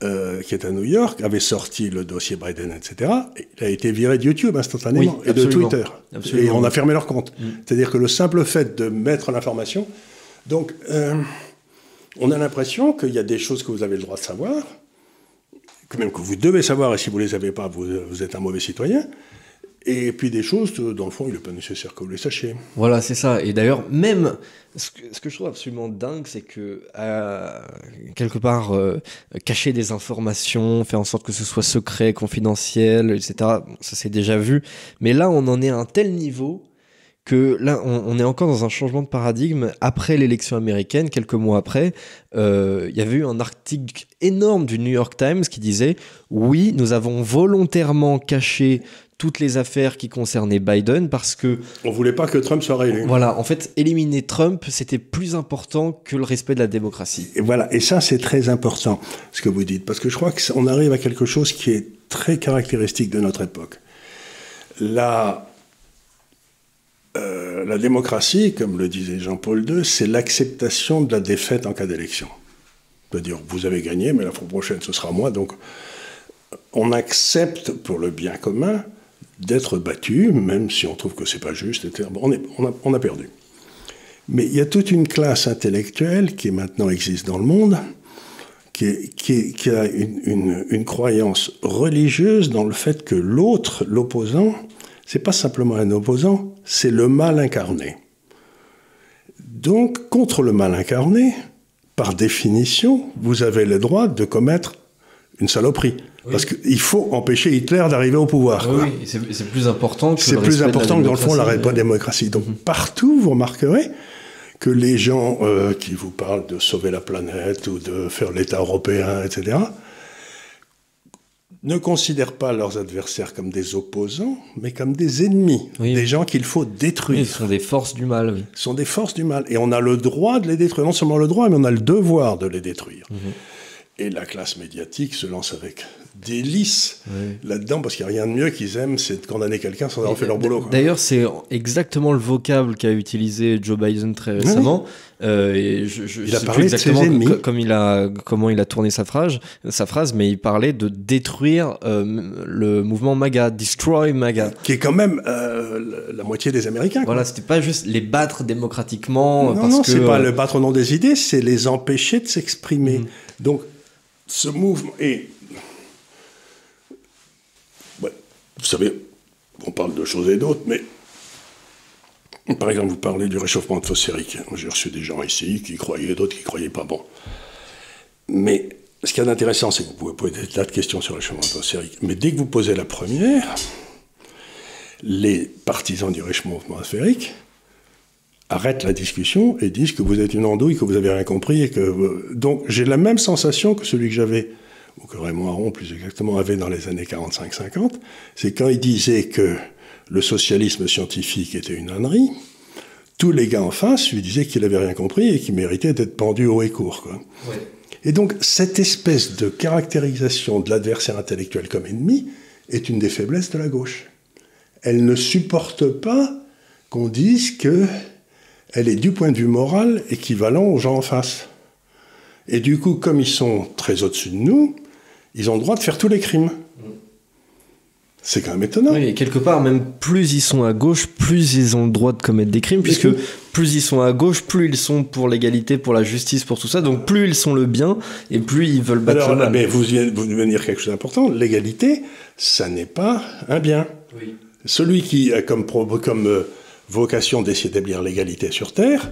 qui est à New York, avait sorti le dossier Biden, etc. il a été viré de YouTube instantanément et de Twitter. Et on a fermé leur compte. Mm. C'est-à-dire que le simple fait de mettre l'information. Donc, on a l'impression qu'il y a des choses que vous avez le droit de savoir, que même que vous devez savoir, et si vous ne les avez pas, vous, êtes un mauvais citoyen. Et puis des choses, dans le fond, il n'est pas nécessaire que vous les sachiez. Voilà, c'est ça. Et d'ailleurs, même ce que, je trouve absolument dingue, c'est que euh, quelque part, euh, cacher des informations, faire en sorte que ce soit secret, confidentiel, etc., ça s'est déjà vu. Mais là, on en est à un tel niveau que là, on, est encore dans un changement de paradigme. Après l'élection américaine, quelques mois après, euh, il y avait eu un article énorme du New York Times qui disait oui, nous avons volontairement caché toutes les affaires qui concernaient Biden parce que on voulait pas que Trump soit réélu. Voilà, en fait, éliminer Trump, c'était plus important que le respect de la démocratie. Et voilà, et ça c'est très important ce que vous dites parce que je crois qu'on arrive à quelque chose qui est très caractéristique de notre époque. La euh, la démocratie, comme le disait Jean-Paul II, c'est l'acceptation de la défaite en cas d'élection. C'est-à-dire, vous avez gagné, mais la fois prochaine, ce sera moi. Donc, on accepte pour le bien commun d'être battu, même si on trouve que c'est pas juste. on, on, a, perdu. Mais il y a toute une classe intellectuelle qui maintenant existe dans le monde, qui, a une croyance religieuse dans le fait que l'autre, l'opposant, c'est pas simplement un opposant, c'est le mal incarné. Donc, contre le mal incarné, par définition, vous avez le droit de commettre une saloperie. Parce qu'il faut empêcher Hitler d'arriver au pouvoir. Oui, c'est plus important que C'est plus important que dans le fond la démocratie. Donc, mhm. partout, vous remarquerez que les gens euh, qui vous parlent de sauver la planète ou de faire l'État européen, etc., ne considèrent pas leurs adversaires comme des opposants, mais comme des ennemis, des gens qu'il faut détruire. Ce sont des forces du mal. Oui. Ce sont des forces du mal. Et on a le droit de les détruire. Non seulement le droit, mais on a le devoir de les détruire. Mhm. Et la classe médiatique se lance avec délice là-dedans, parce qu'il n'y a rien de mieux qu'ils aiment, c'est de condamner quelqu'un sans avoir fait leur boulot. D'ailleurs, c'est exactement le vocable qu'a utilisé Joe Biden très récemment. Euh, et je, il a parlé exactement de ses ennemis. comme il a, comment il a tourné sa phrase, sa phrase, mais il parlait de détruire euh, le mouvement MAGA, Destroy MAGA. Qui est quand même euh, la moitié des Américains. Voilà, c'était pas juste les battre démocratiquement. Non, non, c'est pas le battre au nom des idées, c'est les empêcher de s'exprimer. Mm. Donc, ce mouvement. Et. vous savez, on parle de choses et d'autres, mais. Par exemple, vous parlez du réchauffement atmosphérique. J'ai reçu des gens ici qui croyaient, d'autres qui ne croyaient pas. Bon. Mais ce qui est intéressant, c'est que vous pouvez poser des tas de questions sur le réchauffement atmosphérique. Mais dès que vous posez la première, les partisans du réchauffement atmosphérique arrêtent la discussion et disent que vous êtes une andouille, que vous n'avez rien compris. Et que... Donc j'ai la même sensation que celui que j'avais, ou que Raymond Aron plus exactement avait dans les années 45-50, c'est quand il disait que le socialisme scientifique était une ânerie, tous les gars en face lui disaient qu'il n'avait rien compris et qu'il méritait d'être pendu haut et court. Quoi. Et donc cette espèce de caractérisation de l'adversaire intellectuel comme ennemi est une des faiblesses de la gauche. Elle ne supporte pas qu'on dise que elle est du point de vue moral équivalent aux gens en face. Et du coup, comme ils sont très au-dessus de nous, ils ont le droit de faire tous les crimes. C'est quand même étonnant. Oui, et quelque part, même plus ils sont à gauche, plus ils ont le droit de commettre des crimes, puisque plus ils sont à gauche, plus ils sont pour l'égalité, pour la justice, pour tout ça. Donc plus ils sont le bien, et plus ils veulent battre Alors, le mal. Mais vous, venez de dire quelque chose d'important. L'égalité, ça n'est pas un bien. Oui. Celui qui a comme, comme euh, vocation d'essayer d'établir l'égalité sur Terre,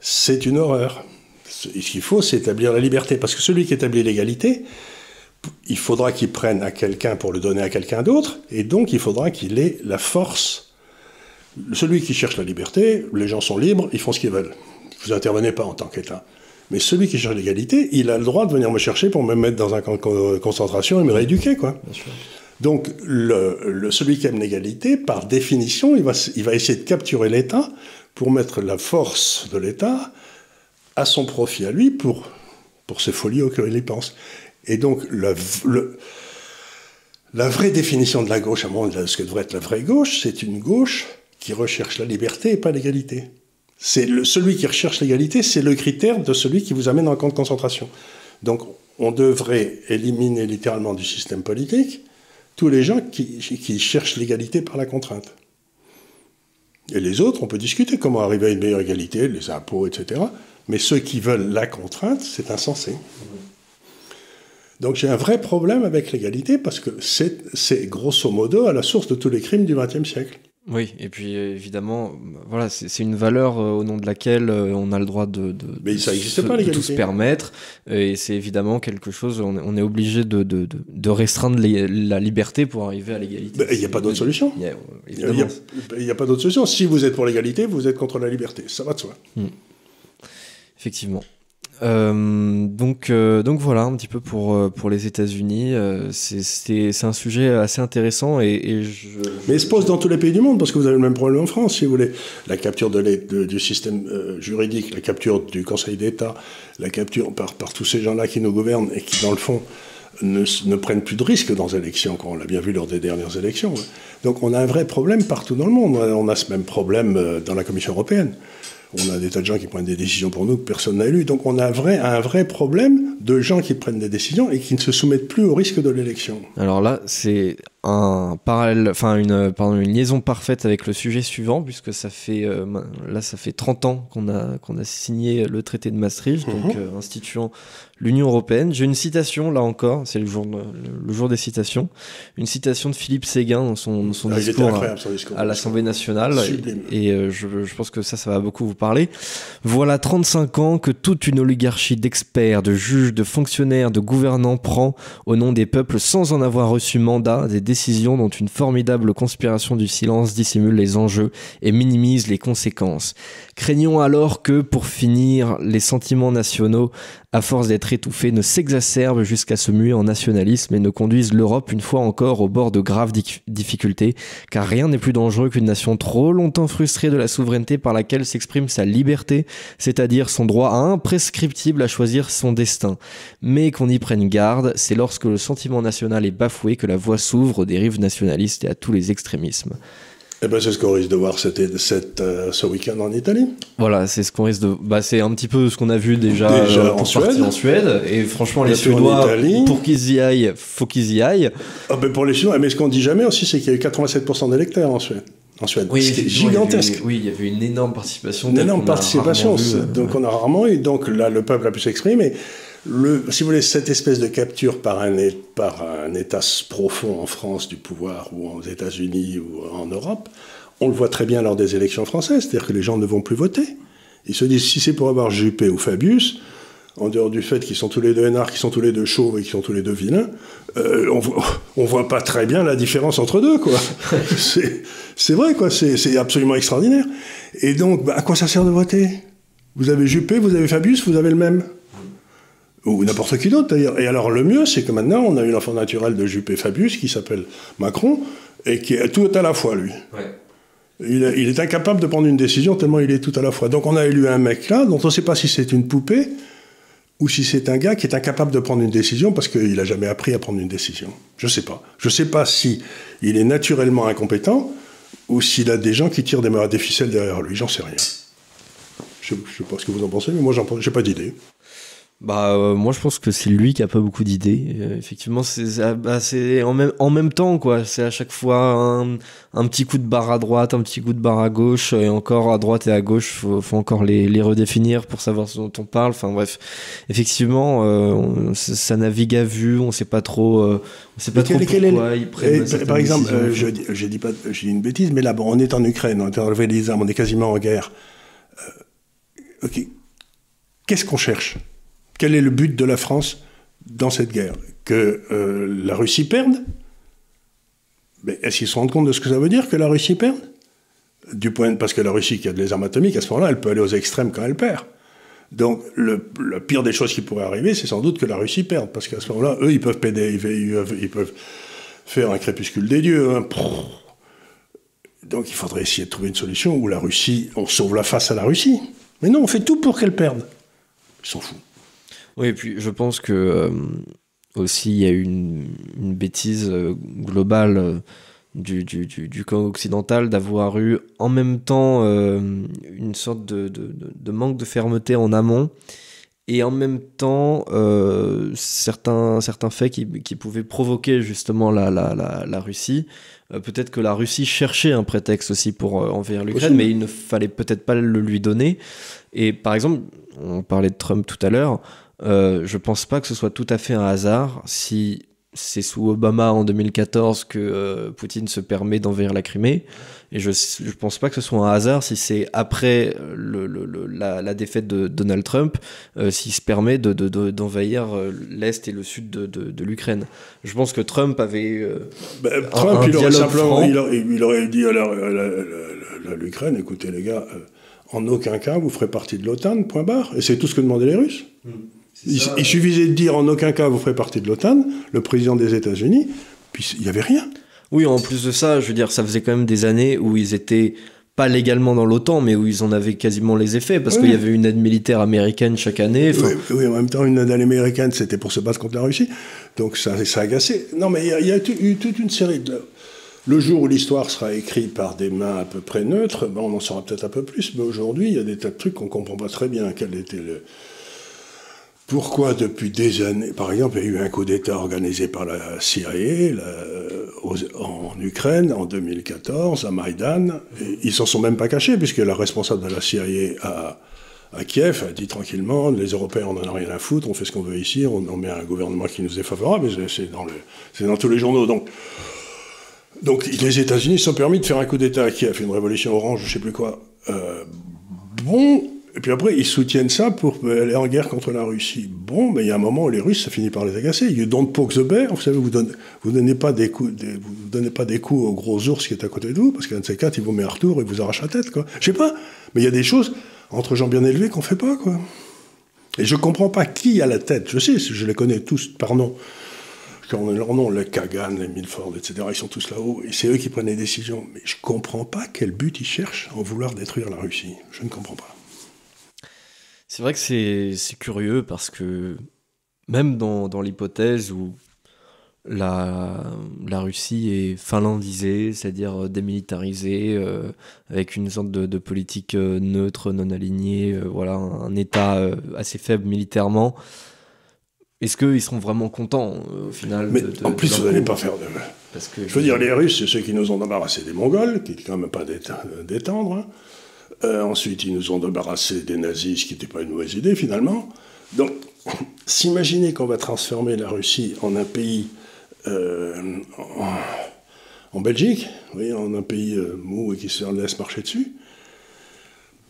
c'est une horreur. Ce qu'il faut, c'est établir la liberté. Parce que celui qui établit l'égalité, il faudra qu'il prenne à quelqu'un pour le donner à quelqu'un d'autre, et donc il faudra qu'il ait la force. Celui qui cherche la liberté, les gens sont libres, ils font ce qu'ils veulent. Vous n'intervenez pas en tant qu'État. Mais celui qui cherche l'égalité, il a le droit de venir me chercher pour me mettre dans un camp de concentration et me rééduquer, quoi. Donc, le, celui qui aime l'égalité, par définition, il va, il va essayer de capturer l'État pour mettre la force de l'État à son profit à lui pour, pour ses folies auxquelles il pense. Et donc, la, vraie définition de la gauche, à mon de ce que devrait être la vraie gauche, c'est une gauche qui recherche la liberté et pas l'égalité. C'est celui qui recherche l'égalité, c'est le critère de celui qui vous amène en camp de concentration. Donc, on devrait éliminer littéralement du système politique tous les gens qui, qui cherchent l'égalité par la contrainte. Et les autres, on peut discuter comment arriver à une meilleure égalité, les impôts, etc. Mais ceux qui veulent la contrainte, c'est insensé. Donc j'ai un vrai problème avec l'égalité parce que c'est grosso modo à la source de tous les crimes du XXe siècle. Oui, et puis évidemment, voilà, c'est une valeur euh, au nom de laquelle euh, on a le droit de, de, Mais ça se, pas, de tout se permettre, et c'est évidemment quelque chose, on, est obligé de, de restreindre la liberté pour arriver à l'égalité. Il n'y a pas d'autre solution. Il n'y a, pas d'autre solution. Si vous êtes pour l'égalité, vous êtes contre la liberté. Ça va de soi. Hmm. Effectivement. Euh, donc, euh, donc voilà un petit peu pour, euh, pour les États-Unis. c'est un sujet assez intéressant et, je, Mais il se pose dans tous les pays du monde parce que vous avez le même problème en France, si vous voulez. La capture de, du système juridique, la capture du Conseil d'État, la capture par, par tous ces gens-là qui nous gouvernent et qui, dans le fond, ne, ne prennent plus de risques dans les élections, comme on l'a bien vu lors des dernières élections. Donc on a un vrai problème partout dans le monde. On a ce même problème dans la Commission européenne. On a des tas de gens qui prennent des décisions pour nous que personne n'a lu. Donc on a un vrai, un vrai problème de gens qui prennent des décisions et qui ne se soumettent plus au risque de l'élection. Alors là, c'est un parallèle, enfin une, pardon, une liaison parfaite avec le sujet suivant, puisque ça fait euh, là ça fait 30 ans qu'on a qu'on a signé le traité de Maastricht, donc mhm. euh, instituant l'Union européenne. J'ai une citation là encore, c'est le jour le, jour des citations, une citation de Philippe Séguin dans son, son, ah, discours, à, l'Assemblée nationale, et, euh, je, je, pense que ça ça va beaucoup vous parler. Voilà 35 ans que toute une oligarchie d'experts, de juges, de fonctionnaires, de gouvernants prend au nom des peuples sans en avoir reçu mandat des décisions dont une formidable conspiration du silence dissimule les enjeux et minimise les conséquences. Craignons alors que, pour finir, les sentiments nationaux, à force d'être étouffés, ne s'exacerbent jusqu'à se muer en nationalisme et ne conduisent l'Europe une fois encore au bord de graves difficultés, car rien n'est plus dangereux qu'une nation trop longtemps frustrée de la souveraineté par laquelle s'exprime sa liberté, c'est-à-dire son droit imprescriptible à choisir son destin. Mais qu'on y prenne garde, c'est lorsque le sentiment national est bafoué que la voie s'ouvre aux dérives nationalistes et à tous les extrémismes. Eh ben, c'est ce qu'on risque de voir cette, cette, euh, ce week-end en Italie. Voilà, c'est ce qu'on risque de. Bah, c'est un petit peu ce qu'on a vu déjà, euh, en, Suède. en, Suède. Et franchement, les Suédois, pour qu'ils y aillent, faut qu'ils y aillent. Ah ben pour les Suédois, mais ce qu'on dit jamais aussi, c'est qu'il y a eu 87% d'électeurs en Suède. En Suède. Oui, c'est gigantesque. oui, il y avait une énorme participation. Une énorme participation. donc on a rarement eu. Donc là, le peuple a pu s'exprimer le, si vous voulez, cette espèce de capture par un, par un État profond en France du pouvoir ou aux États-Unis ou en Europe, on le voit très bien lors des élections françaises, c'est-à-dire que les gens ne vont plus voter. Ils se disent, si c'est pour avoir Juppé ou Fabius, en dehors du fait qu'ils sont tous les deux énarques, qu'ils sont tous les deux chauves et qu'ils sont tous les deux vilains, euh, on, voit, voit pas très bien la différence entre deux, quoi. c'est vrai, quoi. C'est absolument extraordinaire. Et donc, bah, à quoi ça sert de voter? Vous avez Juppé, vous avez Fabius, vous avez le même ou n'importe qui d'autre d'ailleurs. Et alors le mieux, c'est que maintenant, on a une enfant naturel de Juppé Fabius qui s'appelle Macron et qui est tout à la fois, lui. Il, est incapable de prendre une décision tellement il est tout à la fois. Donc on a élu un mec là, dont on ne sait pas si c'est une poupée ou si c'est un gars qui est incapable de prendre une décision parce qu'il n'a jamais appris à prendre une décision. Je ne sais pas. Je ne sais pas si il est naturellement incompétent ou s'il a des gens qui tirent des, des ficelles derrière lui. J'en sais rien. Je ne sais pas ce que vous en pensez, mais moi, j'ai pas d'idée. Bah euh, moi je pense que c'est lui qui a pas beaucoup d'idées. Euh, effectivement c'est bah, en même en même temps quoi. C'est à chaque fois un, un, petit coup de barre à droite, un petit coup de barre à gauche et encore à droite et à gauche. Faut, faut encore les, les redéfinir pour savoir ce dont on parle. Enfin bref, effectivement euh, ça navigue à vue. On sait pas trop. on sait pas trop pourquoi ils prennent. par exemple, je, je dis pas, une bêtise, mais là bon, on est en Ukraine, on est enlevé les armes, on est quasiment en guerre. ok, qu'est-ce qu'on cherche? Quel est le but de la France dans cette guerre, que euh, la Russie perde, mais est-ce qu'ils se rendent compte de ce que ça veut dire que la Russie perde? Du point, Parce que la Russie qui a des armes atomiques, à ce moment-là, elle peut aller aux extrêmes quand elle perd. Donc, le, pire des choses qui pourrait arriver, c'est sans doute que la Russie perde, parce qu'à ce moment-là, eux, ils peuvent, péder, ils, peuvent faire un crépuscule des dieux. Hein. Donc, il faudrait essayer de trouver une solution où la Russie, on sauve la face à la Russie. Mais non, on fait tout pour qu'elle perde. Ils s'en foutent. Oui, et puis je pense que euh, aussi il y a eu une, bêtise euh, globale euh, du, du, du, camp occidental d'avoir eu en même temps une sorte de, de, de, manque de fermeté en amont et en même temps certains, certains faits qui, qui, pouvaient provoquer justement la, la, la, la Russie. peut-être que la Russie cherchait un prétexte aussi pour envahir l'Ukraine, mais il ne fallait peut-être pas le lui donner. Et par exemple, on parlait de Trump tout à l'heure, euh, je pense pas que ce soit tout à fait un hasard si c'est sous Obama en 2014 que euh, Poutine se permet d'envahir la Crimée. Et je ne pense pas que ce soit un hasard si c'est après le, la, défaite de Donald Trump, euh, s'il se permet d'envahir de, euh, l'Est et le Sud de, l'Ukraine. Je pense que Trump avait. Ben, Trump, il, aurait simplement, il, aurait, dit à l'Ukraine écoutez, les gars, en aucun cas vous ferez partie de l'OTAN, point barre. Et c'est tout ce que demandaient les Russes. Hmm. Il, suffisait de dire en aucun cas vous ferez partie de l'OTAN, le président des États-Unis, puis il n'y avait rien. Oui, en plus de ça, je veux dire, ça faisait quand même des années où ils étaient pas légalement dans l'OTAN, mais où ils en avaient quasiment les effets, parce qu'il y avait une aide militaire américaine chaque année. Oui, en même temps, une aide américaine, c'était pour se battre contre la Russie, donc ça, ça a agacé. Non, mais il y, a eu toute une série de... Le jour où l'histoire sera écrite par des mains à peu près neutres, ben on en saura peut-être un peu plus, mais aujourd'hui, il y a des tas de trucs qu'on ne comprend pas très bien. Quel était le pourquoi depuis des années, par exemple, il y a eu un coup d'État organisé par la CIA en Ukraine en 2014, à Maïdan. Ils s'en sont même pas cachés, puisque la responsable de la CIA à, Kiev a dit tranquillement, les Européens, on n'en a rien à foutre, on fait ce qu'on veut ici, on, met un gouvernement qui nous est favorable, c'est dans, tous les journaux. Donc, les États-Unis sont permis de faire un coup d'État à Kiev, une révolution orange, je sais plus quoi. Euh, bon, et puis après, ils soutiennent ça pour aller en guerre contre la Russie. Bon, mais il y a un moment où les Russes, ça finit par les agacer. You don't poke the bear. Vous savez, vous donnez, donnez pas des coups, donnez pas des coups au gros ours qui est à côté de vous, parce qu'un de ces quatre, il vous met un retour et vous arrache la tête, quoi. Je sais pas. Mais il y a des choses entre gens bien élevés qu'on fait pas, quoi. Et je comprends pas qui a la tête. Je sais, je les connais tous par nom. Quand on a leur nom, les Kagan, les Milford, etc., ils sont tous là-haut, et c'est eux qui prennent les décisions. Mais je comprends pas quel but ils cherchent en vouloir détruire la Russie. Je ne comprends pas. C'est vrai que c'est curieux parce que même dans, dans l'hypothèse où la, la, Russie est finlandisée, c'est-à-dire démilitarisée, euh, avec une sorte de, de politique euh, neutre, non alignée, euh, voilà, un État assez faible militairement. Est-ce qu'ils seront vraiment contents au final Mais en plus, vous n'allez pas faire de. Parce que je veux dire, les Russes, c'est ceux qui nous ont embarrassé des Mongols, qui quand même pas détendre. Hein. Euh, ensuite, ils nous ont débarrassé des nazis, ce qui n'était pas une mauvaise idée finalement. Donc, s'imaginer qu'on va transformer la Russie en un pays, euh, en, Belgique, oui, en un pays euh, mou et qui se laisse marcher dessus,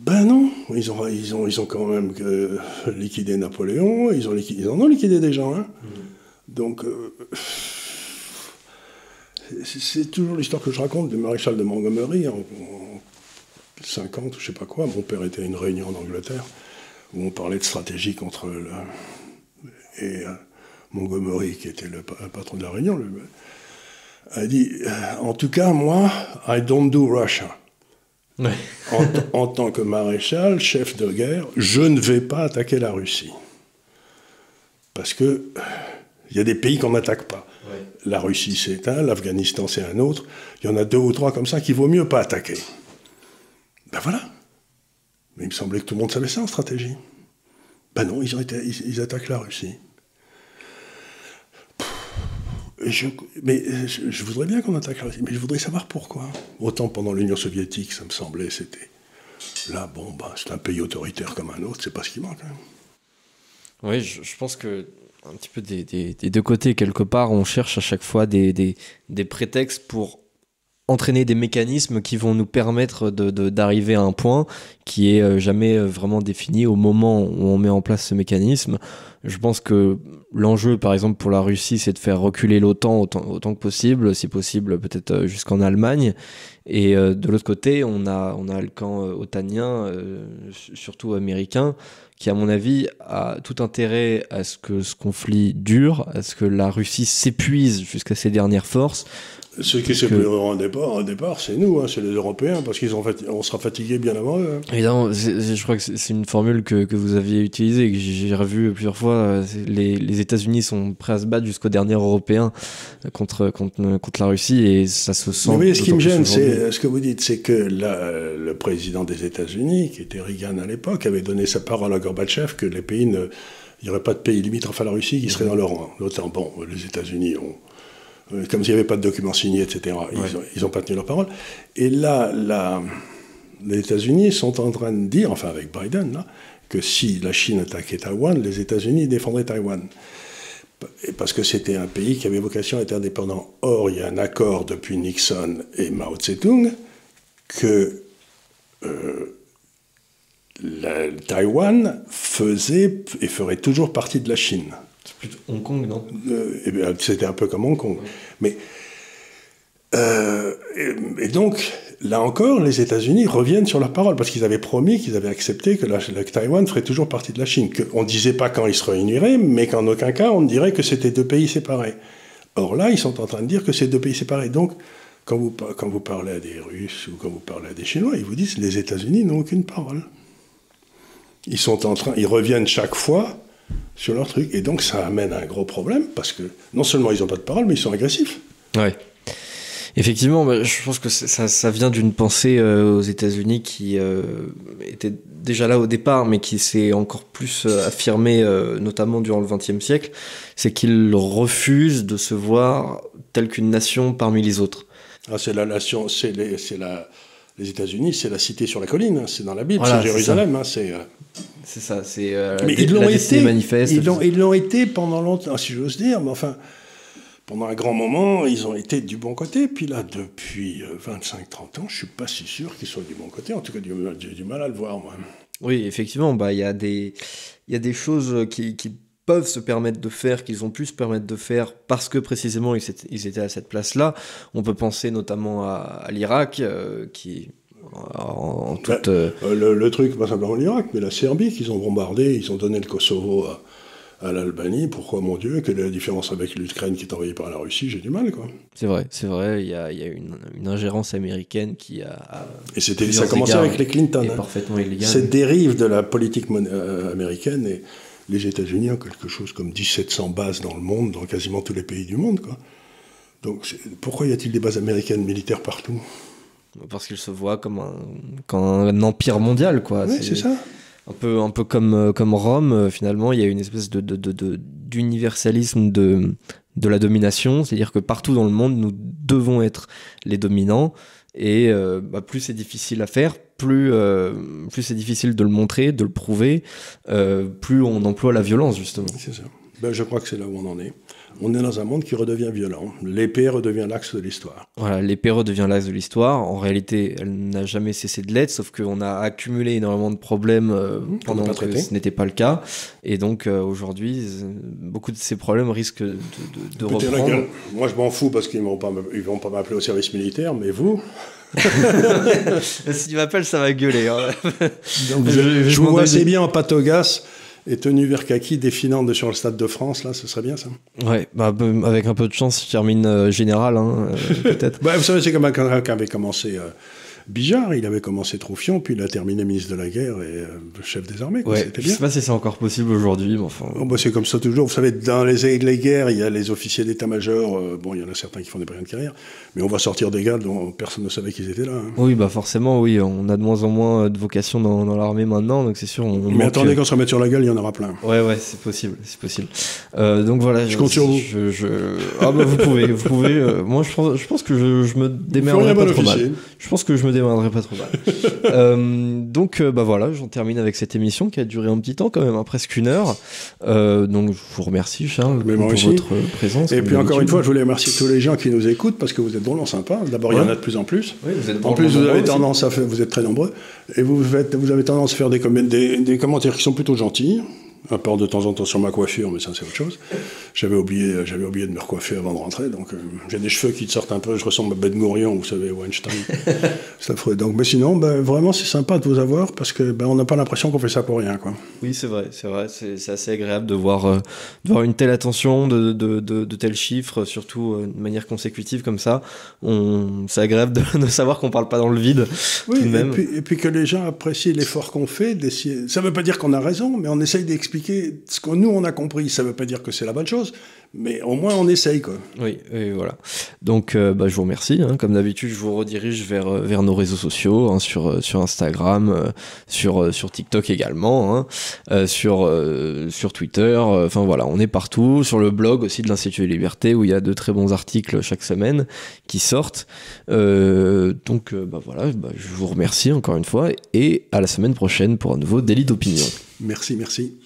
ben non, ils ont, ils ont, ils ont quand même liquidé Napoléon, ils, ont liquidé, ils en ont liquidé des gens. Hein. Mmh. Donc, c'est toujours l'histoire que je raconte du maréchal de Montgomery 50 ou je sais pas quoi. Mon père était à une réunion en Angleterre où on parlait de stratégie contre et euh, Montgomery, qui était le, patron de la réunion, le, a dit euh, En tout cas, moi, I don't do Russia. En, tant que maréchal, chef de guerre, je ne vais pas attaquer la Russie. Parce que il y a des pays qu'on n'attaque pas. La Russie, c'est un, l'Afghanistan, c'est un autre. Il y en a deux ou trois comme ça qu'il vaut mieux pas attaquer. Ben voilà. Mais il me semblait que tout le monde savait ça en stratégie. Ben non, ils, attaquent la Russie. Mais je, voudrais bien qu'on attaque la Russie, mais je voudrais savoir pourquoi. Autant pendant l'Union soviétique, ça me semblait, c'était. Là, bon, bah, c'est un pays autoritaire comme un autre, c'est pas ce qui manque. Hein. Oui, je, pense que un petit peu des, deux côtés, quelque part, on cherche à chaque fois des prétextes pour entraîner des mécanismes qui vont nous permettre d'arriver à un point qui est jamais vraiment défini au moment où on met en place ce mécanisme. Je pense que l'enjeu, par exemple, pour la Russie, c'est de faire reculer l'OTAN autant, autant, que possible, si possible, peut-être jusqu'en Allemagne. Et de l'autre côté, on a, on a le camp otanien, surtout américain, qui, à mon avis, a tout intérêt à ce que ce conflit dure, à ce que la Russie s'épuise jusqu'à ses dernières forces. Ceux qui s'épuiseront que... départ, départ c'est nous, hein, c'est les Européens, parce qu'ils on sera fatigués bien avant eux. Hein. Évidemment, je crois que c'est une formule que, que, vous aviez utilisée, que j'ai revu plusieurs fois. Les, les États-Unis sont prêts à se battre jusqu'au dernier Européen contre, contre, contre la Russie, et ça se sent. Mais ce qui me gêne, c'est ce que vous dites, c'est que le président des États-Unis, qui était Reagan à l'époque, avait donné sa parole à Gorbatchev que les pays ne il n'y aurait pas de pays limitrophes à la Russie qui serait dans leur rang. L'OTAN, bon, les États-Unis ont euh, comme s'il n'y avait pas de documents signés, etc. Ils n'ont pas tenu leur parole. Et là, les États-Unis sont en train de dire, enfin avec Biden, que si la Chine attaquait Taïwan, les États-Unis défendraient Taïwan. Parce que c'était un pays qui avait vocation à être indépendant. Or, il y a un accord depuis Nixon et Mao Tse-tung que euh, Taïwan faisait et ferait toujours partie de la Chine. C'est plutôt Hong Kong, non? Euh, eh C'était un peu comme Hong Kong. Mais, euh, et, donc, là encore, les États-Unis reviennent sur leur parole, parce qu'ils avaient promis, qu'ils avaient accepté que, la, Taïwan ferait toujours partie de la Chine. on ne disait pas quand ils se réuniraient, mais qu'en aucun cas on ne dirait que c'était deux pays séparés. Or là, ils sont en train de dire que c'est deux pays séparés. Donc, quand vous, quand vous parlez à des Russes ou quand vous parlez à des Chinois, ils vous disent les États-Unis n'ont aucune parole. Ils sont en train, ils reviennent chaque fois sur leur truc. Et donc ça amène à un gros problème parce que non seulement ils n'ont pas de parole, mais ils sont agressifs. Ouais. Effectivement, bah, je pense que ça, ça vient d'une pensée euh, aux États-Unis qui euh, était déjà là au départ, mais qui s'est encore plus euh, affirmée, notamment durant le XXe siècle, c'est qu'ils refusent de se voir telle qu'une nation parmi les autres. Ah, c'est la nation, c'est la, les États-Unis, c'est la cité sur la colline, hein, c'est dans la Bible, c'est Jérusalem, hein, c'est. C'est ça, c'est euh, mais ils l'ont été, manifeste. Ils l'ont été pendant longtemps, si j'ose dire, mais enfin, pendant un grand moment, ils ont été du bon côté. Puis là, depuis 25-30 euh, ans, je suis pas si sûr qu'ils soient du bon côté. En tout cas, j'ai du mal à le voir, moi. Oui, effectivement, bah il y a des il y a des choses qui, qui peuvent se permettre de faire, qu'ils ont pu se permettre de faire parce que précisément ils étaient, ils étaient à cette place-là. On peut penser notamment à, l'Irak, euh, qui en, toute... Euh, euh, le, truc, pas simplement l'Irak, mais la Serbie qu'ils ont bombardé, ils ont donné le Kosovo à, l'Albanie. Pourquoi, mon Dieu, quelle est la différence avec l'Ukraine qui est envahie par la Russie? J'ai du mal, quoi. C'est vrai, c'est vrai. Il y a, y a une, ingérence américaine qui a. et c'était, ça a commencé avec les Clinton. Hein. parfaitement illégal. Cette dérive de la politique euh, américaine et les États-Unis ont quelque chose comme 1700 bases dans le monde, dans quasiment tous les pays du monde, quoi. Donc, pourquoi y a-t-il des bases américaines militaires partout? Parce qu'il se voit comme un, comme un empire mondial, quoi. Oui, c'est ça. Un peu, un peu comme, euh, comme Rome, euh, finalement, il y a une espèce de, d'universalisme de, de, la domination, c'est-à-dire que partout dans le monde, nous devons être les dominants, et euh, bah, plus c'est difficile à faire, plus, plus c'est difficile de le montrer, de le prouver, plus on emploie la violence, justement. C'est ça. Ben, je crois que c'est là où on en est on est dans un monde qui redevient violent. L'épée redevient l'axe de l'histoire. Voilà, l'épée redevient l'axe de l'histoire. En réalité, elle n'a jamais cessé de l'être, sauf qu'on a accumulé énormément de problèmes euh, mmh, pendant que ce n'était pas le cas. Et donc euh, aujourd'hui, beaucoup de ces problèmes risquent de, de, reprendre. Moi, je m'en fous parce qu'ils ne vont pas m'appeler au service militaire, mais vous S'ils m'appellent, ça va gueuler. Hein. je, je, vois assez bien en patogas et tenue vers kaki défilant sur le Stade de France, là, ce serait bien ça. Ouais, bah, avec un peu de chance, je termine euh, général, hein, euh, peut-être. bah, vous savez, c'est comme quand avait commencé euh, Bijard, il avait commencé Troufion, puis il a terminé ministre de la Guerre et euh, chef des armées. Ouais, C'était bien. Je sais pas si c'est encore possible aujourd'hui, mais enfin. Oh, bah, c'est comme ça toujours. Vous savez, dans les, les guerres, il y a les officiers d'état-major. Euh, bon, il y en a certains qui font des brillants de carrière, mais on va sortir des gars dont personne ne savait qu'ils étaient là. Hein. Oui, bah forcément, oui. On a de moins en moins de vocation dans, dans l'armée maintenant, donc c'est sûr. On mais attendez, quand on se remet sur la gueule, il y en aura plein. Ouais, ouais, c'est possible, c'est possible. Euh, donc voilà. Je, compte sur vous. Je, Ah bah vous pouvez, vous pouvez. moi, je pense, je pense que je, me démerderai pas trop mal. Je pense que je me me démerderai pas trop mal. donc, bah voilà, j'en termine avec cette émission qui a duré un petit temps quand même, hein, presque une heure. donc, je vous remercie, Charles, pour votre présence. Et puis, encore une fois, je voulais remercier tous les gens qui nous écoutent parce que vous êtes drôlement sympas. D'abord, il y en a de plus en plus. en plus, vous avez tendance à faire, vous êtes très nombreux, et vous, faites, vous avez tendance à faire des, des, des commentaires qui sont plutôt gentils à part de temps en temps sur ma coiffure, mais ça c'est autre chose. J'avais oublié, j'avais oublié de me recoiffer avant de rentrer, donc euh, j'ai des cheveux qui te sortent un peu, je ressemble à Ben Gourion, vous savez, Weinstein. ça ferait donc, mais sinon, ben, vraiment c'est sympa de vous avoir parce que ben, on n'a pas l'impression qu'on fait ça pour rien, quoi. Oui, c'est vrai, c'est vrai, c'est assez agréable de voir, euh, de voir une telle attention, de, de, de, tels chiffres, surtout euh, de manière consécutive comme ça. C'est agréable de, savoir qu'on parle pas dans le vide. Oui, même. Et, puis, et puis que les gens apprécient l'effort qu'on fait. Ça veut pas dire qu'on a raison, mais on essaye d'expliquer ce que nous on a compris. Ça ne veut pas dire que c'est la bonne chose, mais au moins on essaye quoi. Oui, voilà. Donc euh, bah, je vous remercie. Hein. Comme d'habitude, je vous redirige vers, euh, vers nos réseaux sociaux, hein, sur, euh, sur Instagram, sur, sur TikTok également, hein, sur, sur Twitter. Enfin voilà, on est partout. Sur le blog aussi de l'Institut des Libertés où il y a de très bons articles chaque semaine qui sortent. donc bah, voilà, bah, je vous remercie encore une fois et à la semaine prochaine pour un nouveau délit d'opinion. Merci, merci.